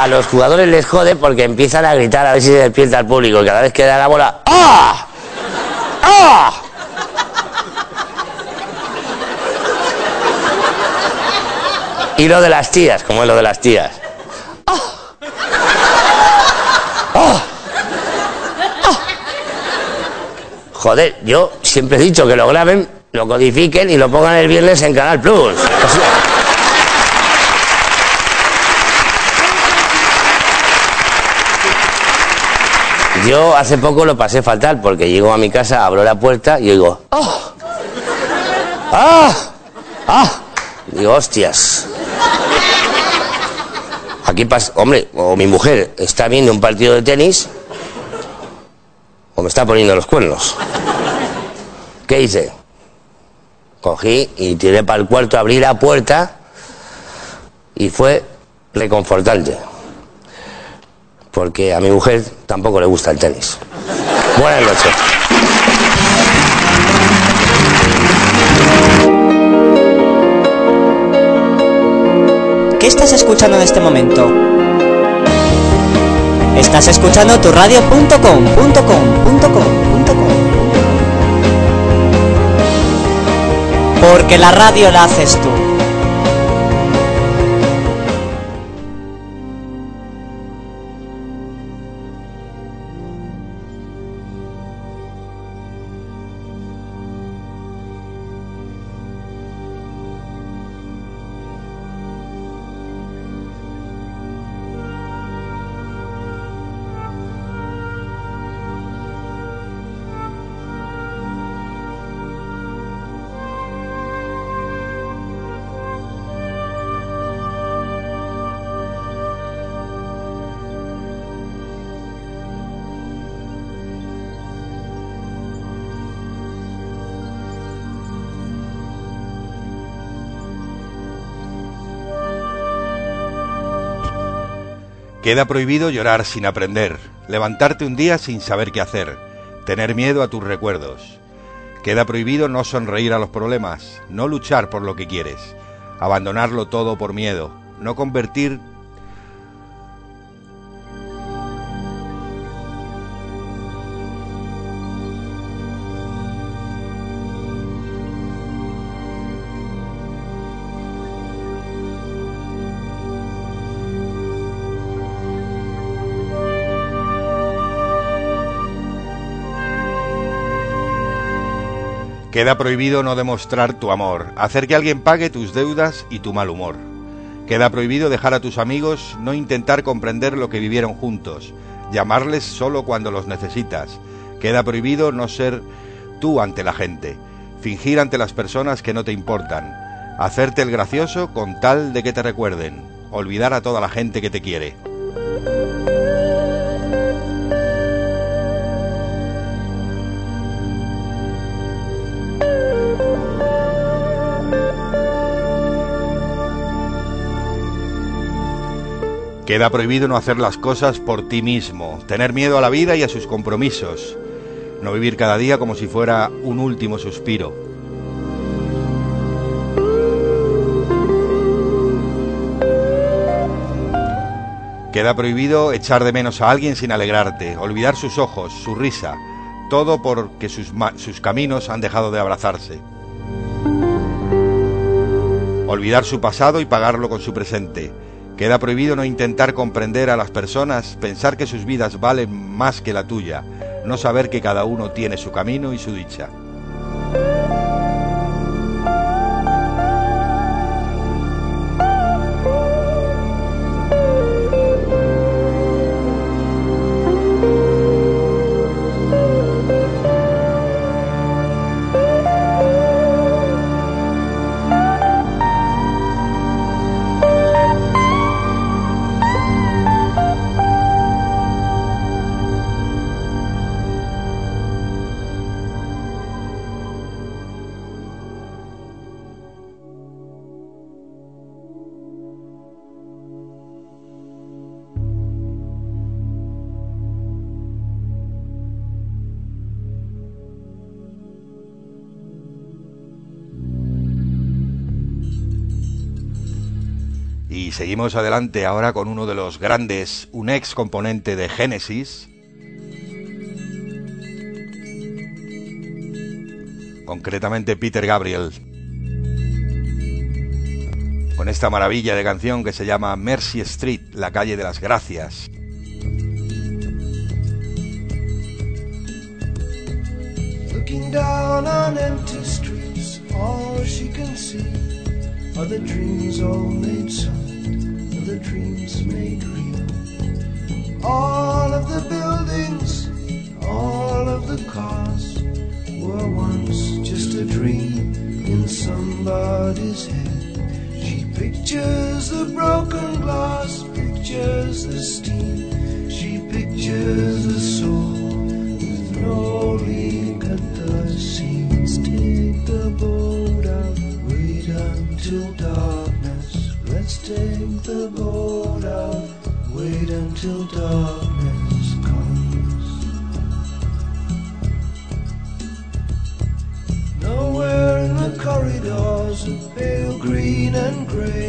Los jugadores les jode porque empiezan a gritar a ver si se despierta el público. Y cada vez que da la bola, ¡ah! ¡ah! Y lo de las tías, como es lo de las tías. Joder, yo siempre he dicho que lo graben lo codifiquen y lo pongan el viernes en Canal Plus. O Yo hace poco lo pasé fatal porque llego a mi casa, abro la puerta y digo, ¡ah! ¡ah! ¡ah! Digo, hostias. Aquí pasa, hombre, o mi mujer está viendo un partido de tenis o me está poniendo los cuernos. ¿Qué hice? Cogí y tiré para el cuarto, abrí la puerta y fue reconfortante. Porque a mi mujer tampoco le gusta el tenis. Buenas noches.
¿Qué estás escuchando en este momento? Estás escuchando tu radio.com.com.com.com Porque la radio la haces tú.
Queda prohibido llorar sin aprender, levantarte un día sin saber qué hacer, tener miedo a tus recuerdos. Queda prohibido no sonreír a los problemas, no luchar por lo que quieres, abandonarlo todo por miedo, no convertir Queda prohibido no demostrar tu amor, hacer que alguien pague tus deudas y tu mal humor. Queda prohibido dejar a tus amigos, no intentar comprender lo que vivieron juntos, llamarles solo cuando los necesitas. Queda prohibido no ser tú ante la gente, fingir ante las personas que no te importan, hacerte el gracioso con tal de que te recuerden, olvidar a toda la gente que te quiere. Queda prohibido no hacer las cosas por ti mismo, tener miedo a la vida y a sus compromisos, no vivir cada día como si fuera un último suspiro. Queda prohibido echar de menos a alguien sin alegrarte, olvidar sus ojos, su risa, todo porque sus, sus caminos han dejado de abrazarse. Olvidar su pasado y pagarlo con su presente. Queda prohibido no intentar comprender a las personas, pensar que sus vidas valen más que la tuya, no saber que cada uno tiene su camino y su dicha. seguimos adelante ahora con uno de los grandes, un ex componente de Genesis, concretamente Peter Gabriel, con esta maravilla de canción que se llama Mercy Street, la calle de las gracias.
the dreams made real. All of the buildings, all of the cars were once just a dream in somebody's head. She pictures the broken glass, pictures the steam, she pictures the soul with no leak at the seams. Take the boat out, wait until dark the boat out, wait until darkness comes. Nowhere in the corridors of pale green and grey.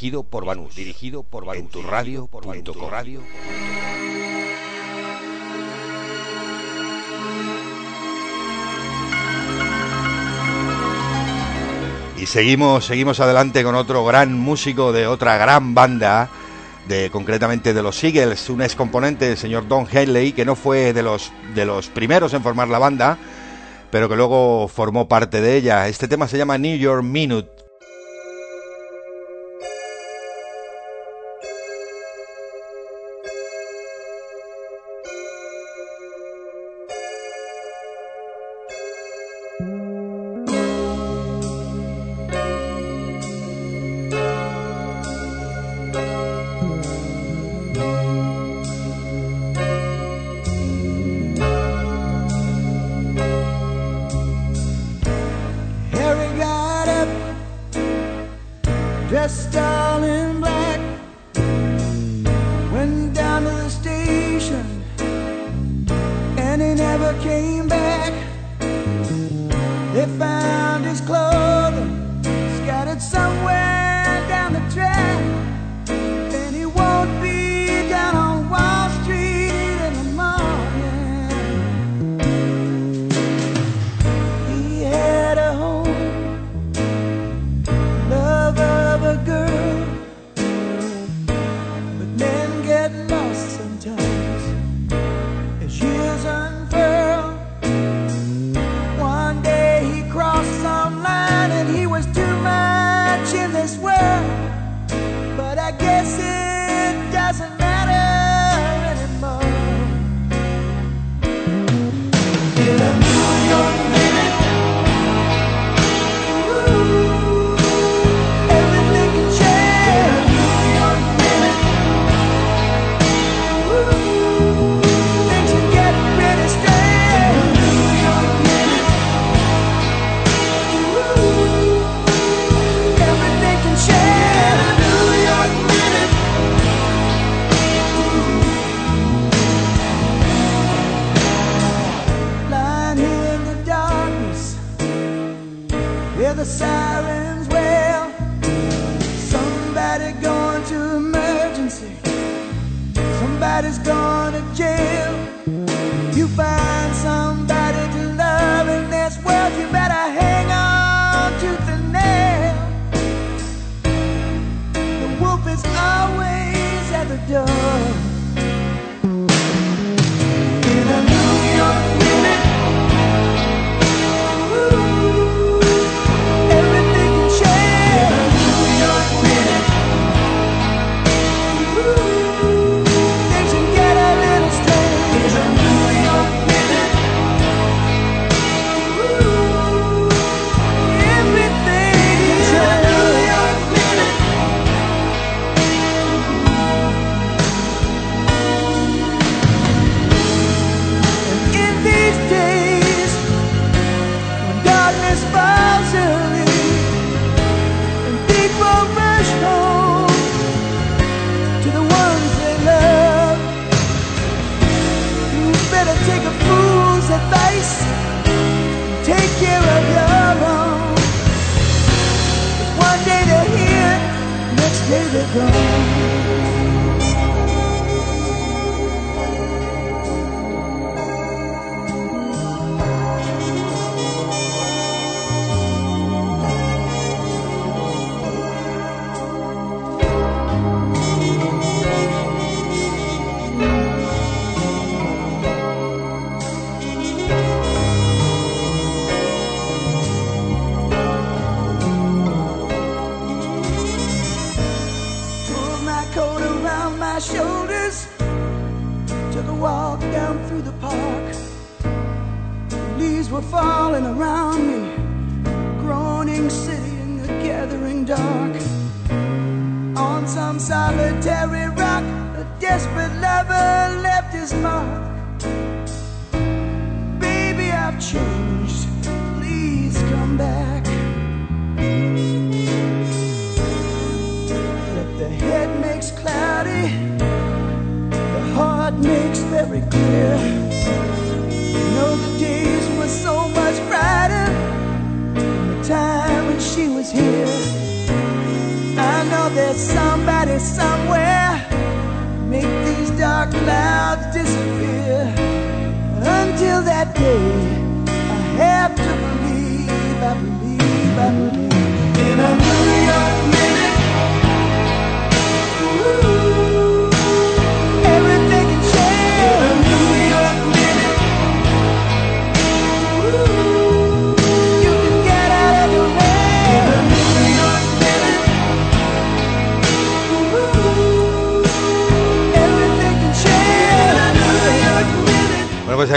dirigido por Banús, dirigido por Banús, en tu radio, por en radio. Y seguimos, seguimos adelante con otro gran músico de otra gran banda, de concretamente de los Eagles, un ex componente del señor Don Henley, que no fue de los, de los primeros en formar la banda, pero que luego formó parte de ella. Este tema se llama New York Minute.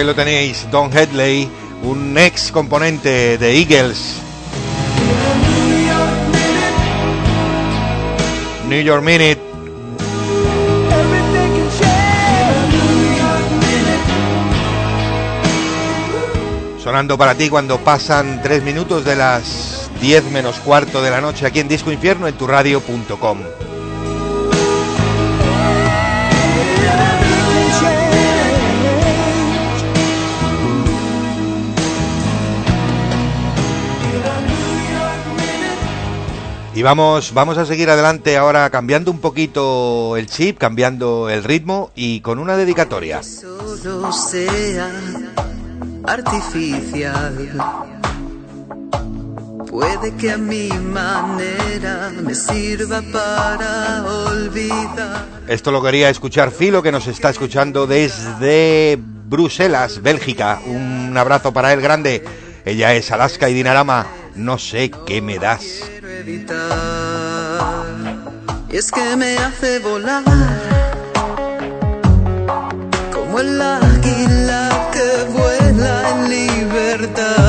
Ahí lo tenéis, Don Headley, un ex componente de Eagles. New York Minute. Sonando para ti cuando pasan tres minutos de las 10 menos cuarto de la noche aquí en Disco Infierno en tu Y vamos, vamos a seguir adelante ahora cambiando un poquito el chip, cambiando el ritmo y con una dedicatoria.
solo sea artificial. Puede que a mi manera me sirva para olvidar.
Esto lo quería escuchar Filo, que nos está escuchando desde Bruselas, Bélgica. Un abrazo para él grande. Ella es Alaska y Dinarama. No sé qué me das.
Y es que me hace volar como el águila que vuela en libertad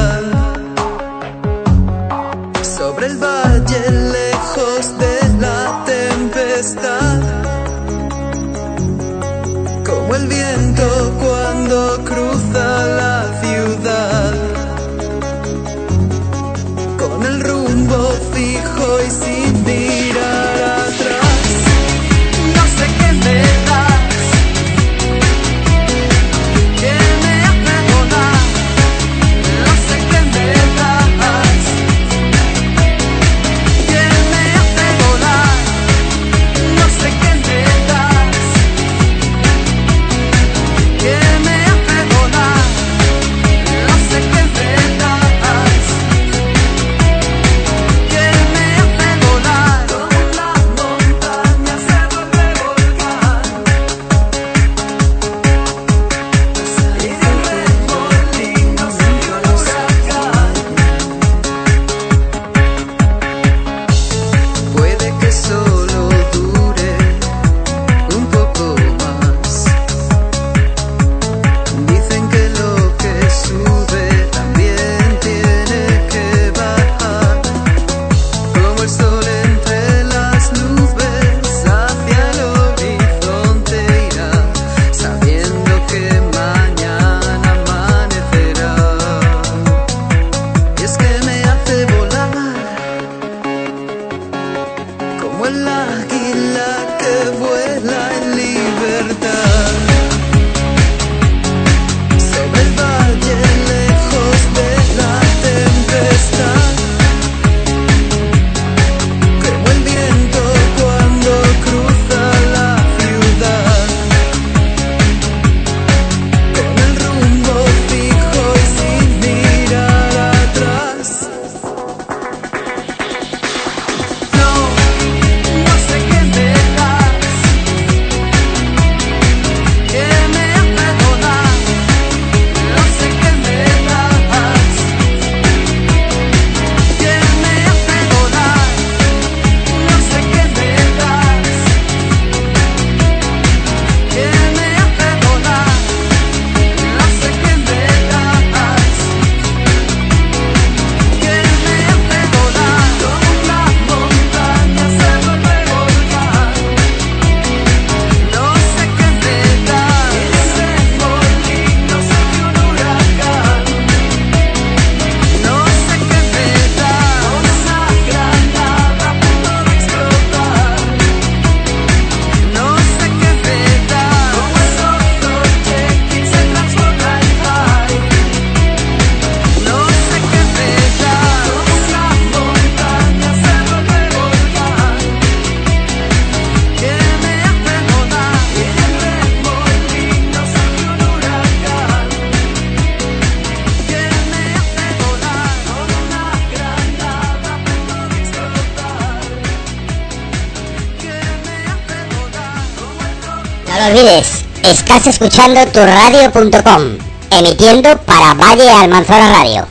estás escuchando turradio.com, emitiendo para Valle Almanzora Radio.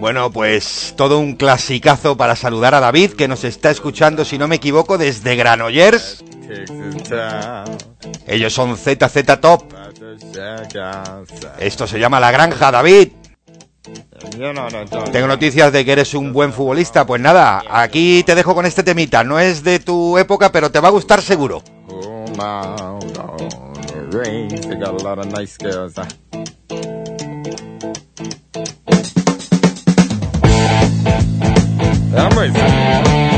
Bueno, pues todo un clasicazo para saludar a David, que nos está escuchando, si no me equivoco, desde Granollers. Ellos son ZZ Top. Esto se llama La Granja, David. Tengo noticias de que eres un buen futbolista. Pues nada, aquí te dejo con este temita. No es de tu época, pero te va a gustar seguro.
They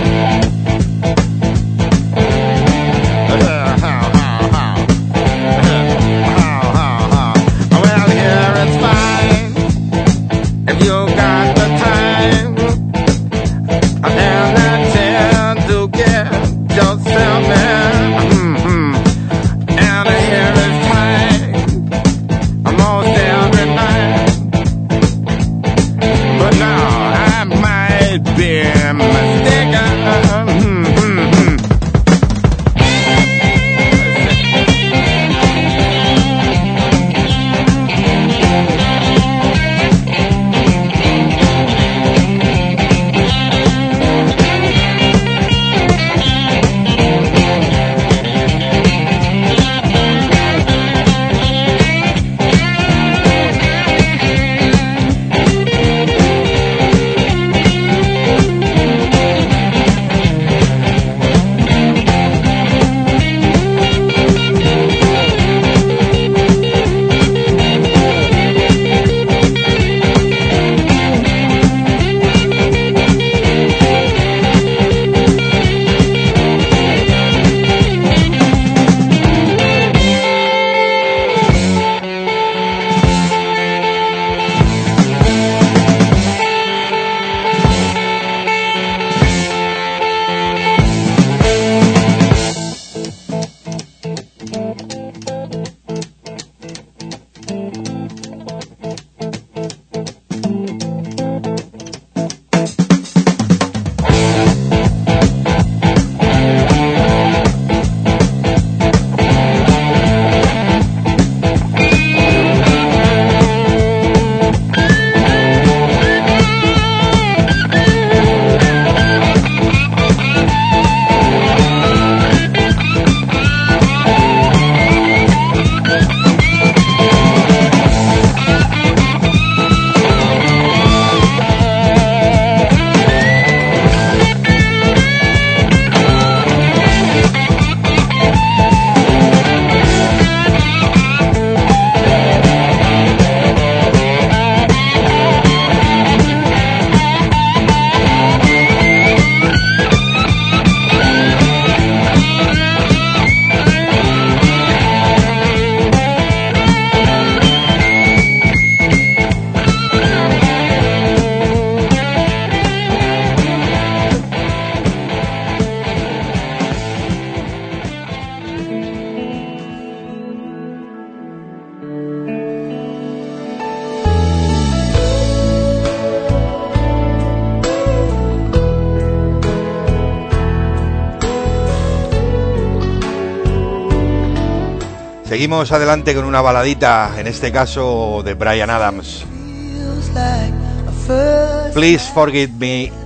Adelante con una baladita, en este caso de Brian Adams. Please forgive me.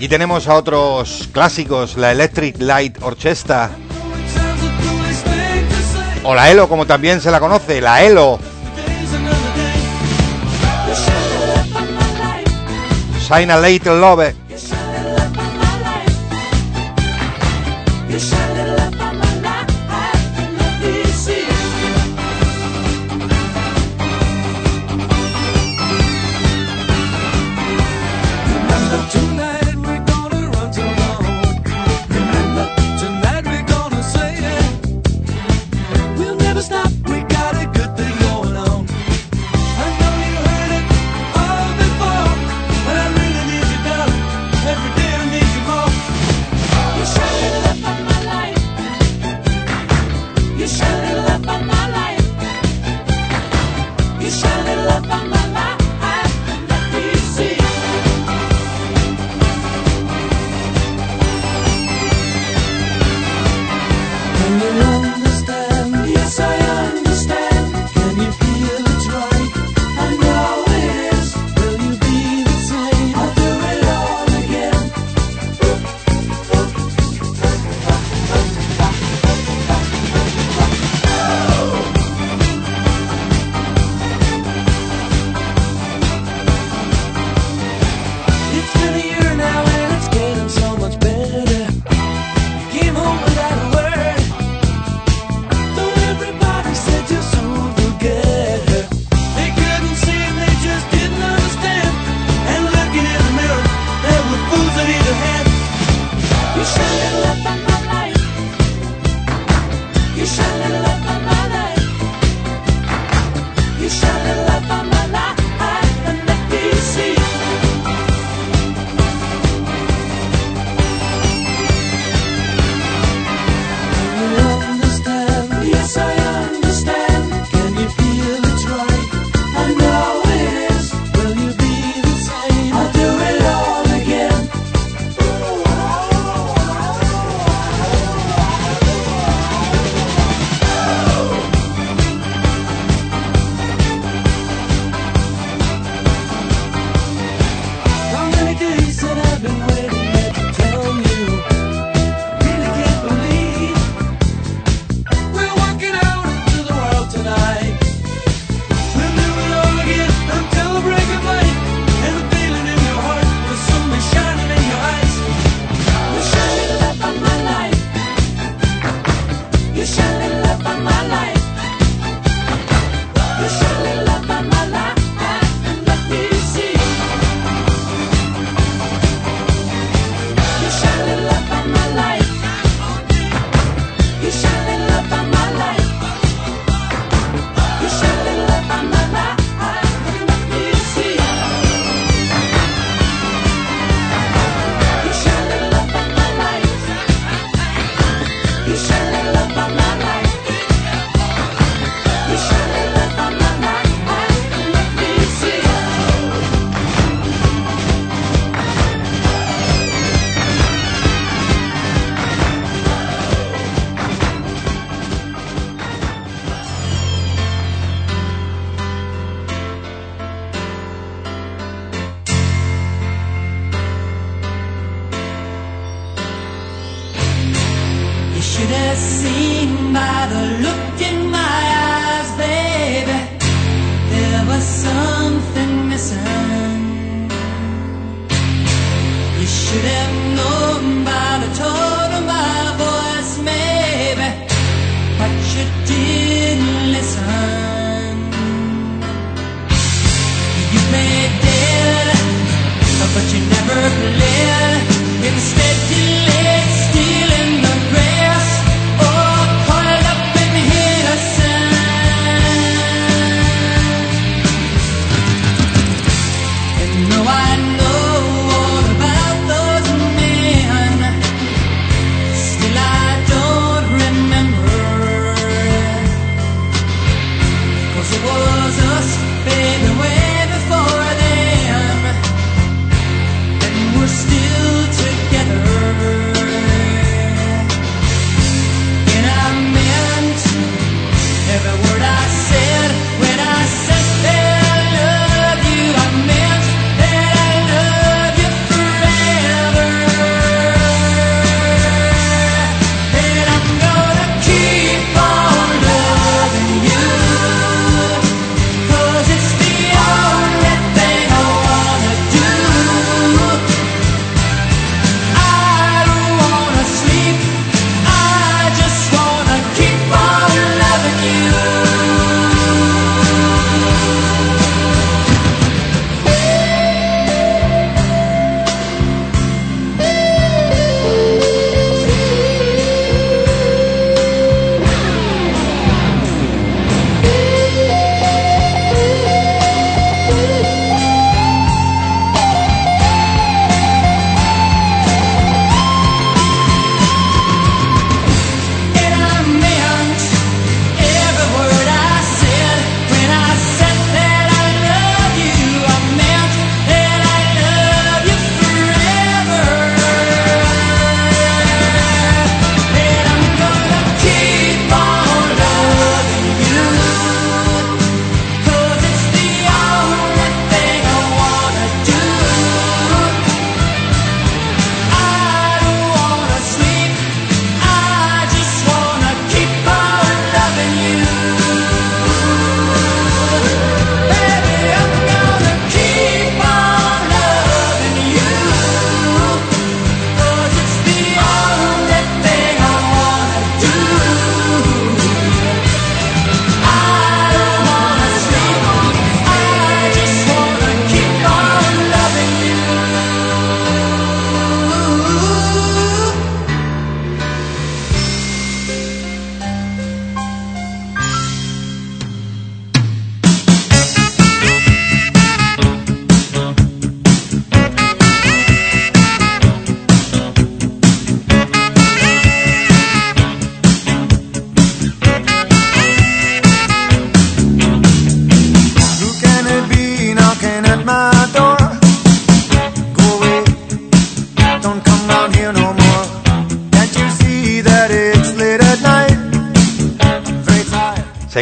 Aquí tenemos a otros clásicos, la Electric Light Orchestra. O la ELO, como también se la conoce, la ELO. Sign a
Late Love.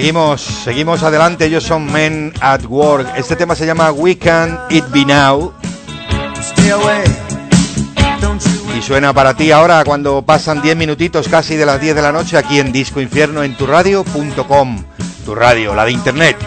Seguimos, seguimos adelante. Ellos son Men at Work. Este tema se llama We Can It Be Now. Y suena para ti ahora cuando pasan 10 minutitos casi de las 10 de la noche aquí en Disco Infierno en Tu radio, la de internet.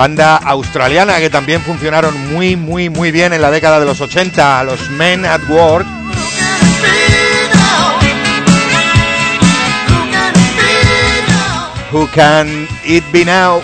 banda australiana que también funcionaron muy, muy, muy bien en la década de los 80, los Men at Work. Who can it be now?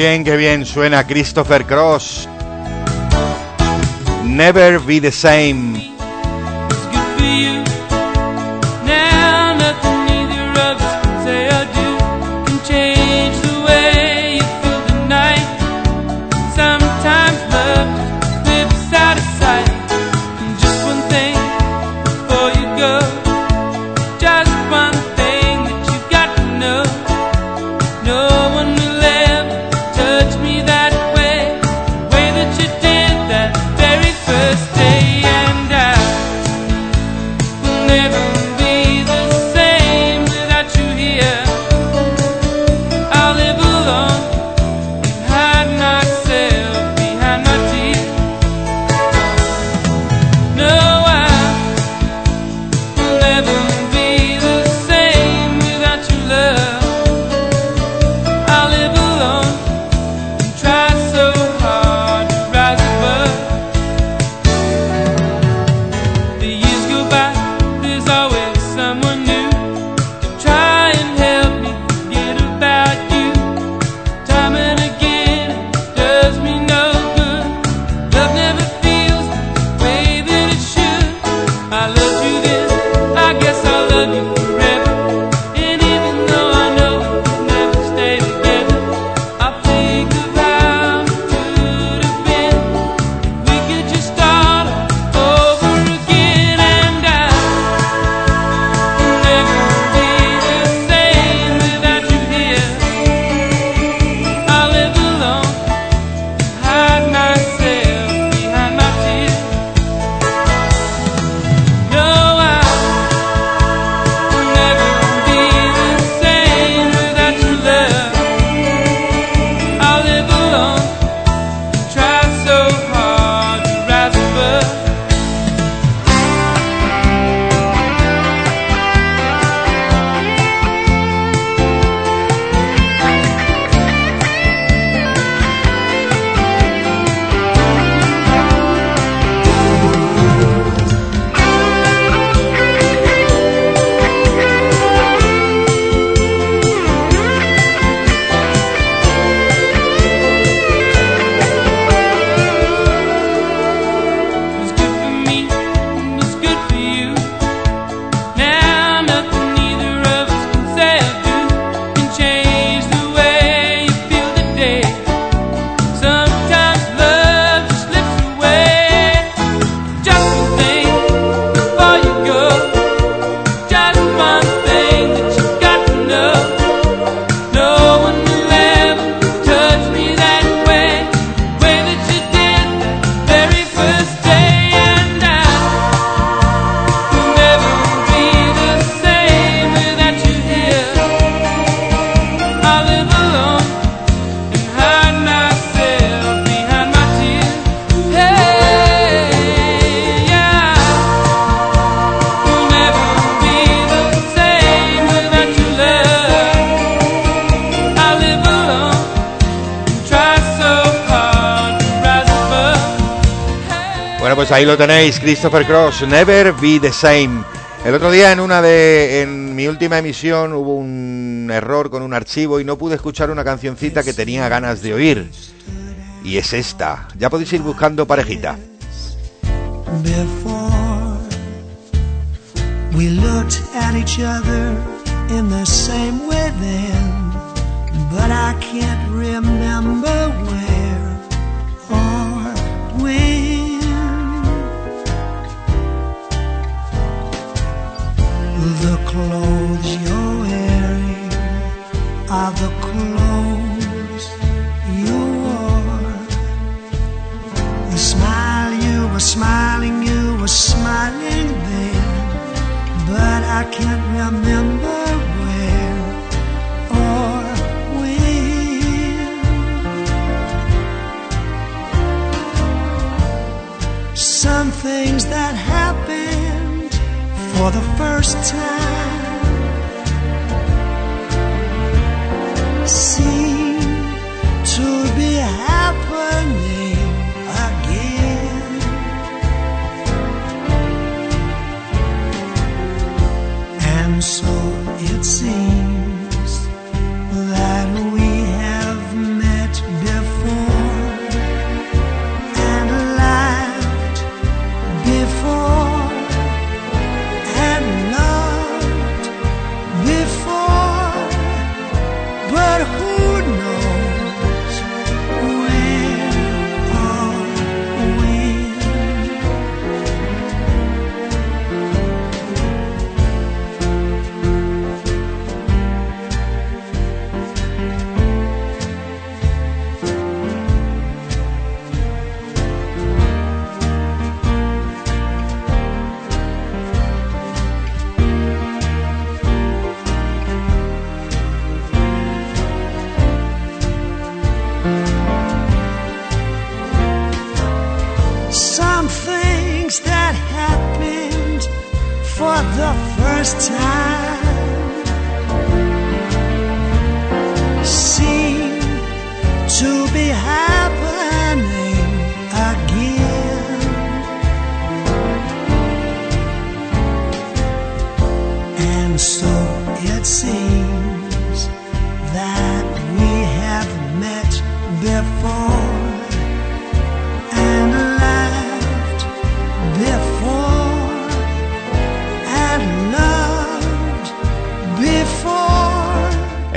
bien, qué bien suena Christopher Cross. Never be the same.
Ahí lo tenéis, Christopher Cross, Never Be the Same. El otro día en una de en mi última emisión hubo un error con un archivo y no pude escuchar una cancioncita que tenía ganas de oír. Y es esta. Ya podéis ir buscando parejita.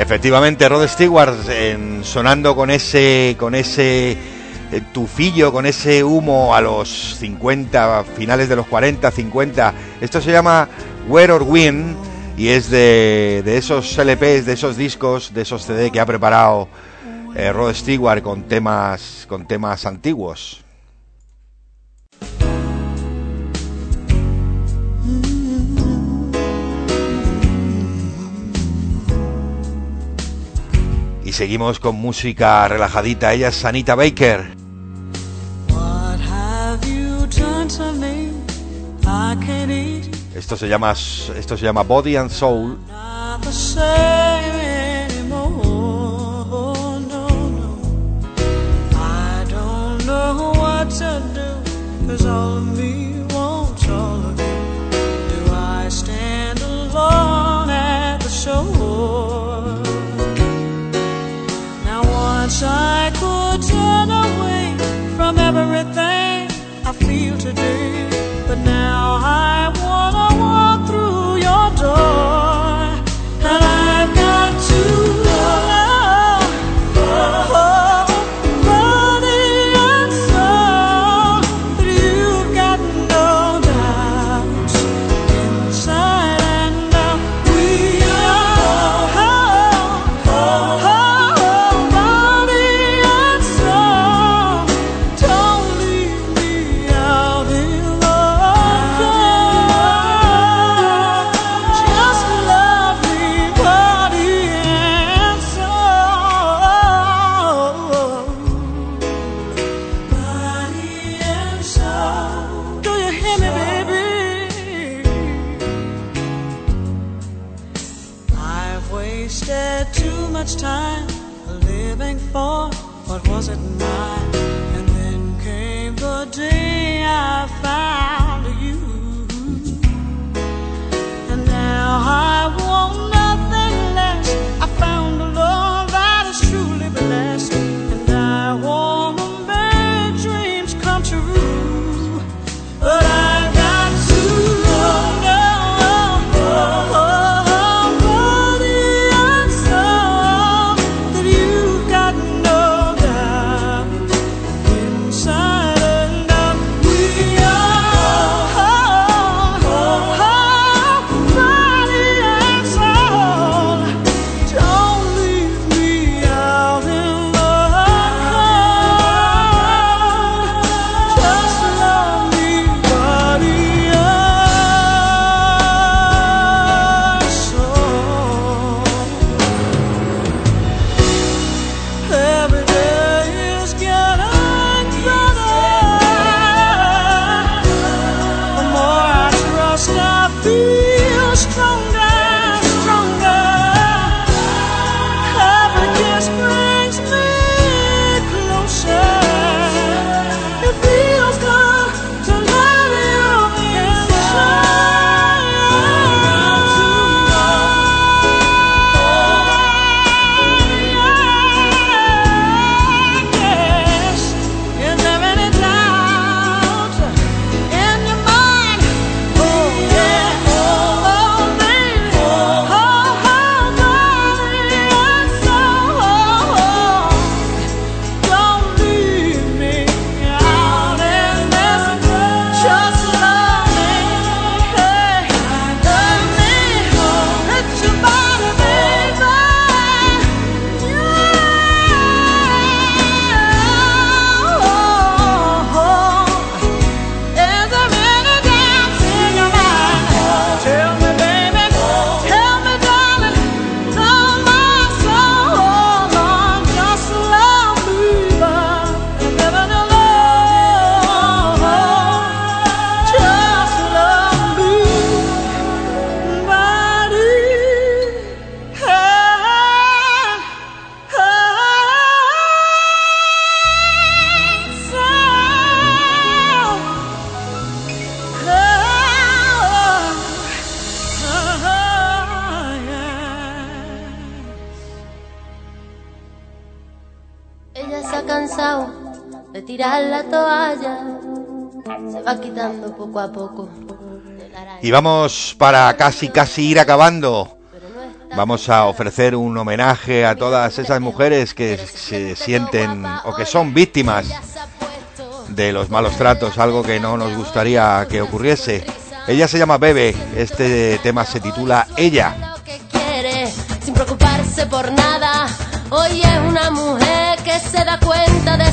Efectivamente, Rod Stewart sonando con ese con ese eh, tufillo, con ese humo a los 50, finales de los 40, 50. Esto se llama Where or Win y es de, de esos LPs, de esos discos, de esos CD que ha preparado eh, Rod Stewart con temas con temas antiguos. Y seguimos con música relajadita. Ella es Anita Baker. Esto se llama esto se llama Body and Soul.
Poco a poco.
Y vamos para casi casi ir acabando. Vamos a ofrecer un homenaje a todas esas mujeres que se sienten o que son víctimas de los malos tratos, algo que no nos gustaría que ocurriese. Ella se llama Bebe, este tema se titula Ella.
quiere sin preocuparse por nada. Hoy es una mujer que se da cuenta de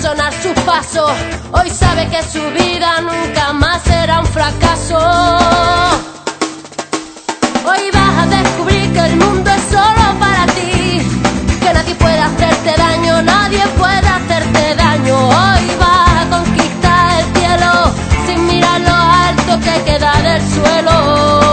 sonar sus pasos. Hoy sabe que su vida nunca más será un fracaso. Hoy vas a descubrir que el mundo es solo para ti, que nadie puede hacerte daño, nadie puede hacerte daño. Hoy vas a conquistar el cielo sin mirar lo alto que queda del suelo.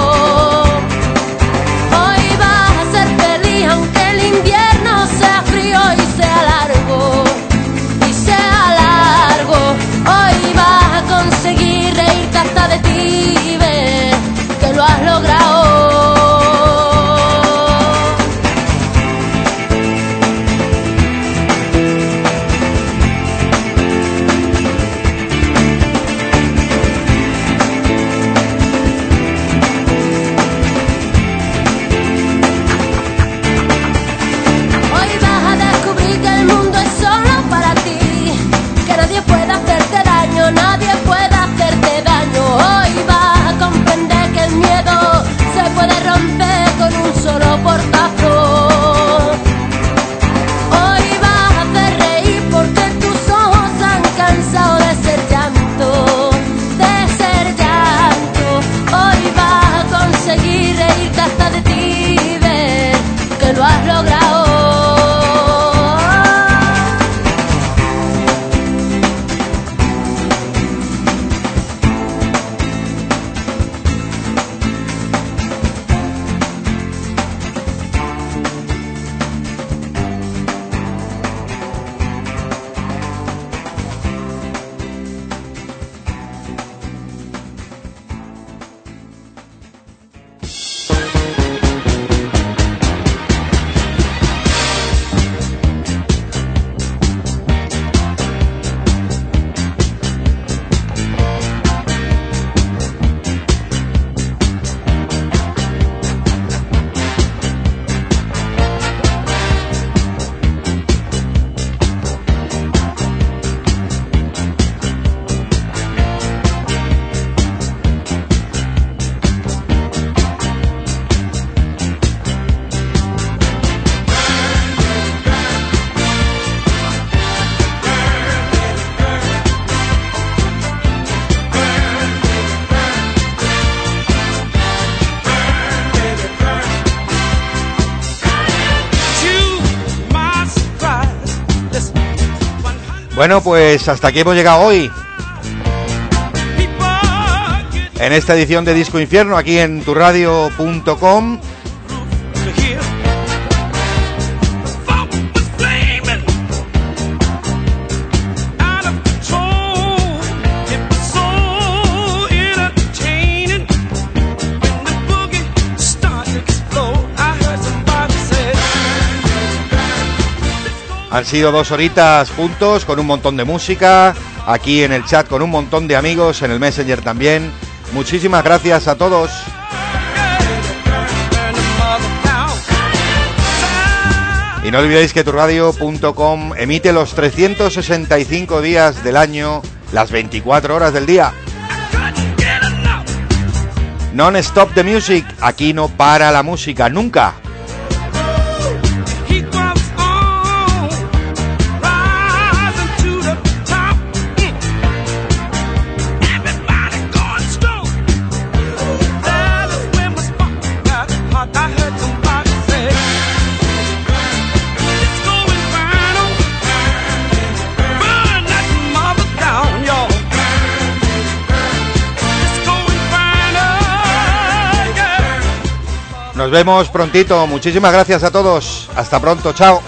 Bueno, pues hasta aquí hemos llegado hoy. En esta edición de Disco Infierno, aquí en turradio.com. Han sido dos horitas juntos con un montón de música, aquí en el chat con un montón de amigos, en el Messenger también. Muchísimas gracias a todos. Y no olvidéis que turradio.com emite los 365 días del año, las 24 horas del día. Non-stop the music, aquí no para la música, nunca. Nos vemos prontito. Muchísimas gracias a todos. Hasta pronto. Chao.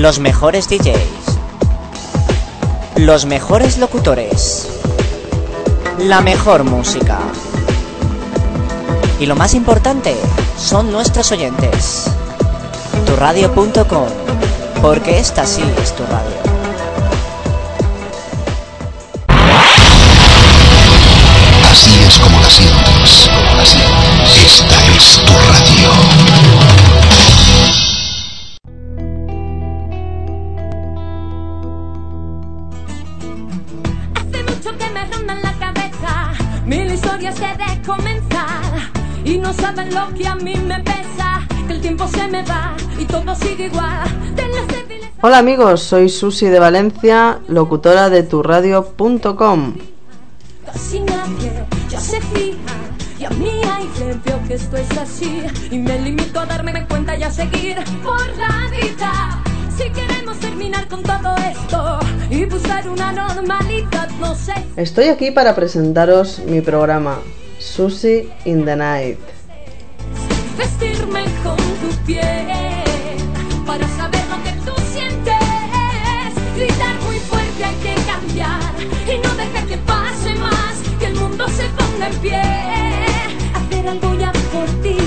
Los mejores DJs. Los mejores locutores. La mejor música. Y lo más importante, son nuestros oyentes. Turradio.com. Porque esta sí es tu radio.
Así es como. Como la sientes. Esta es tu radio.
Lo que a mí me pesa que el tiempo se me va y todo sigue igual. De las débiles
Hola amigos, soy Susi de Valencia, locutora de turradio.com.
casi nadie ya se fija y a mí hay le veo que esto es así. Y me limito a darme cuenta y a seguir por la vida. Si queremos terminar con todo esto y buscar una normalidad no sé.
Estoy aquí para presentaros mi programa, Susi in the Night.
Vestirme con tu piel para saber lo que tú sientes. Gritar muy fuerte hay que cambiar y no dejar que pase más, que el mundo se ponga en pie. Hacer algo ya por ti.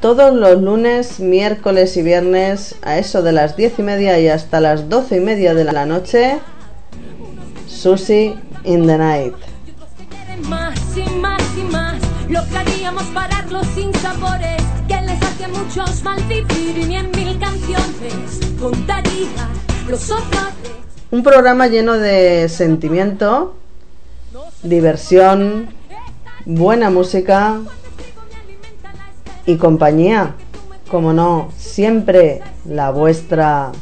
Todos los lunes, miércoles y viernes, a eso de las diez y media y hasta las doce y media de la noche, Susi in the Night.
Más y más y más,
Un programa lleno de sentimiento, diversión, buena música y compañía. Como no, siempre la vuestra.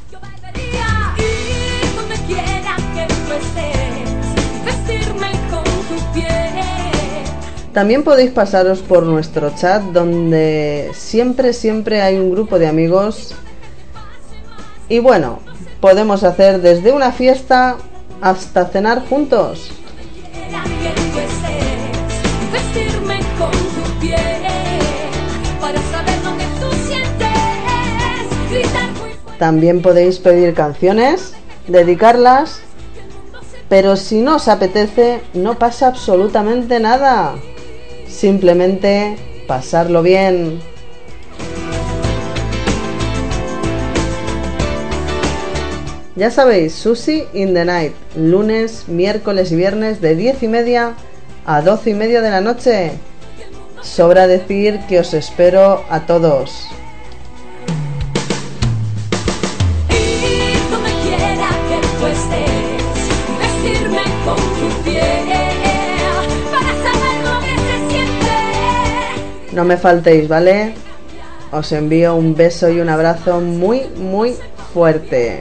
También podéis pasaros por nuestro chat donde siempre, siempre hay un grupo de amigos. Y bueno, podemos hacer desde una fiesta hasta cenar juntos. También podéis pedir canciones, dedicarlas, pero si no os apetece, no pasa absolutamente nada. Simplemente pasarlo bien. Ya sabéis, Sushi in the Night, lunes, miércoles y viernes de 10 y media a 12 y media de la noche. Sobra decir que os espero a todos. No me faltéis, ¿vale? Os envío un beso y un abrazo muy, muy fuerte.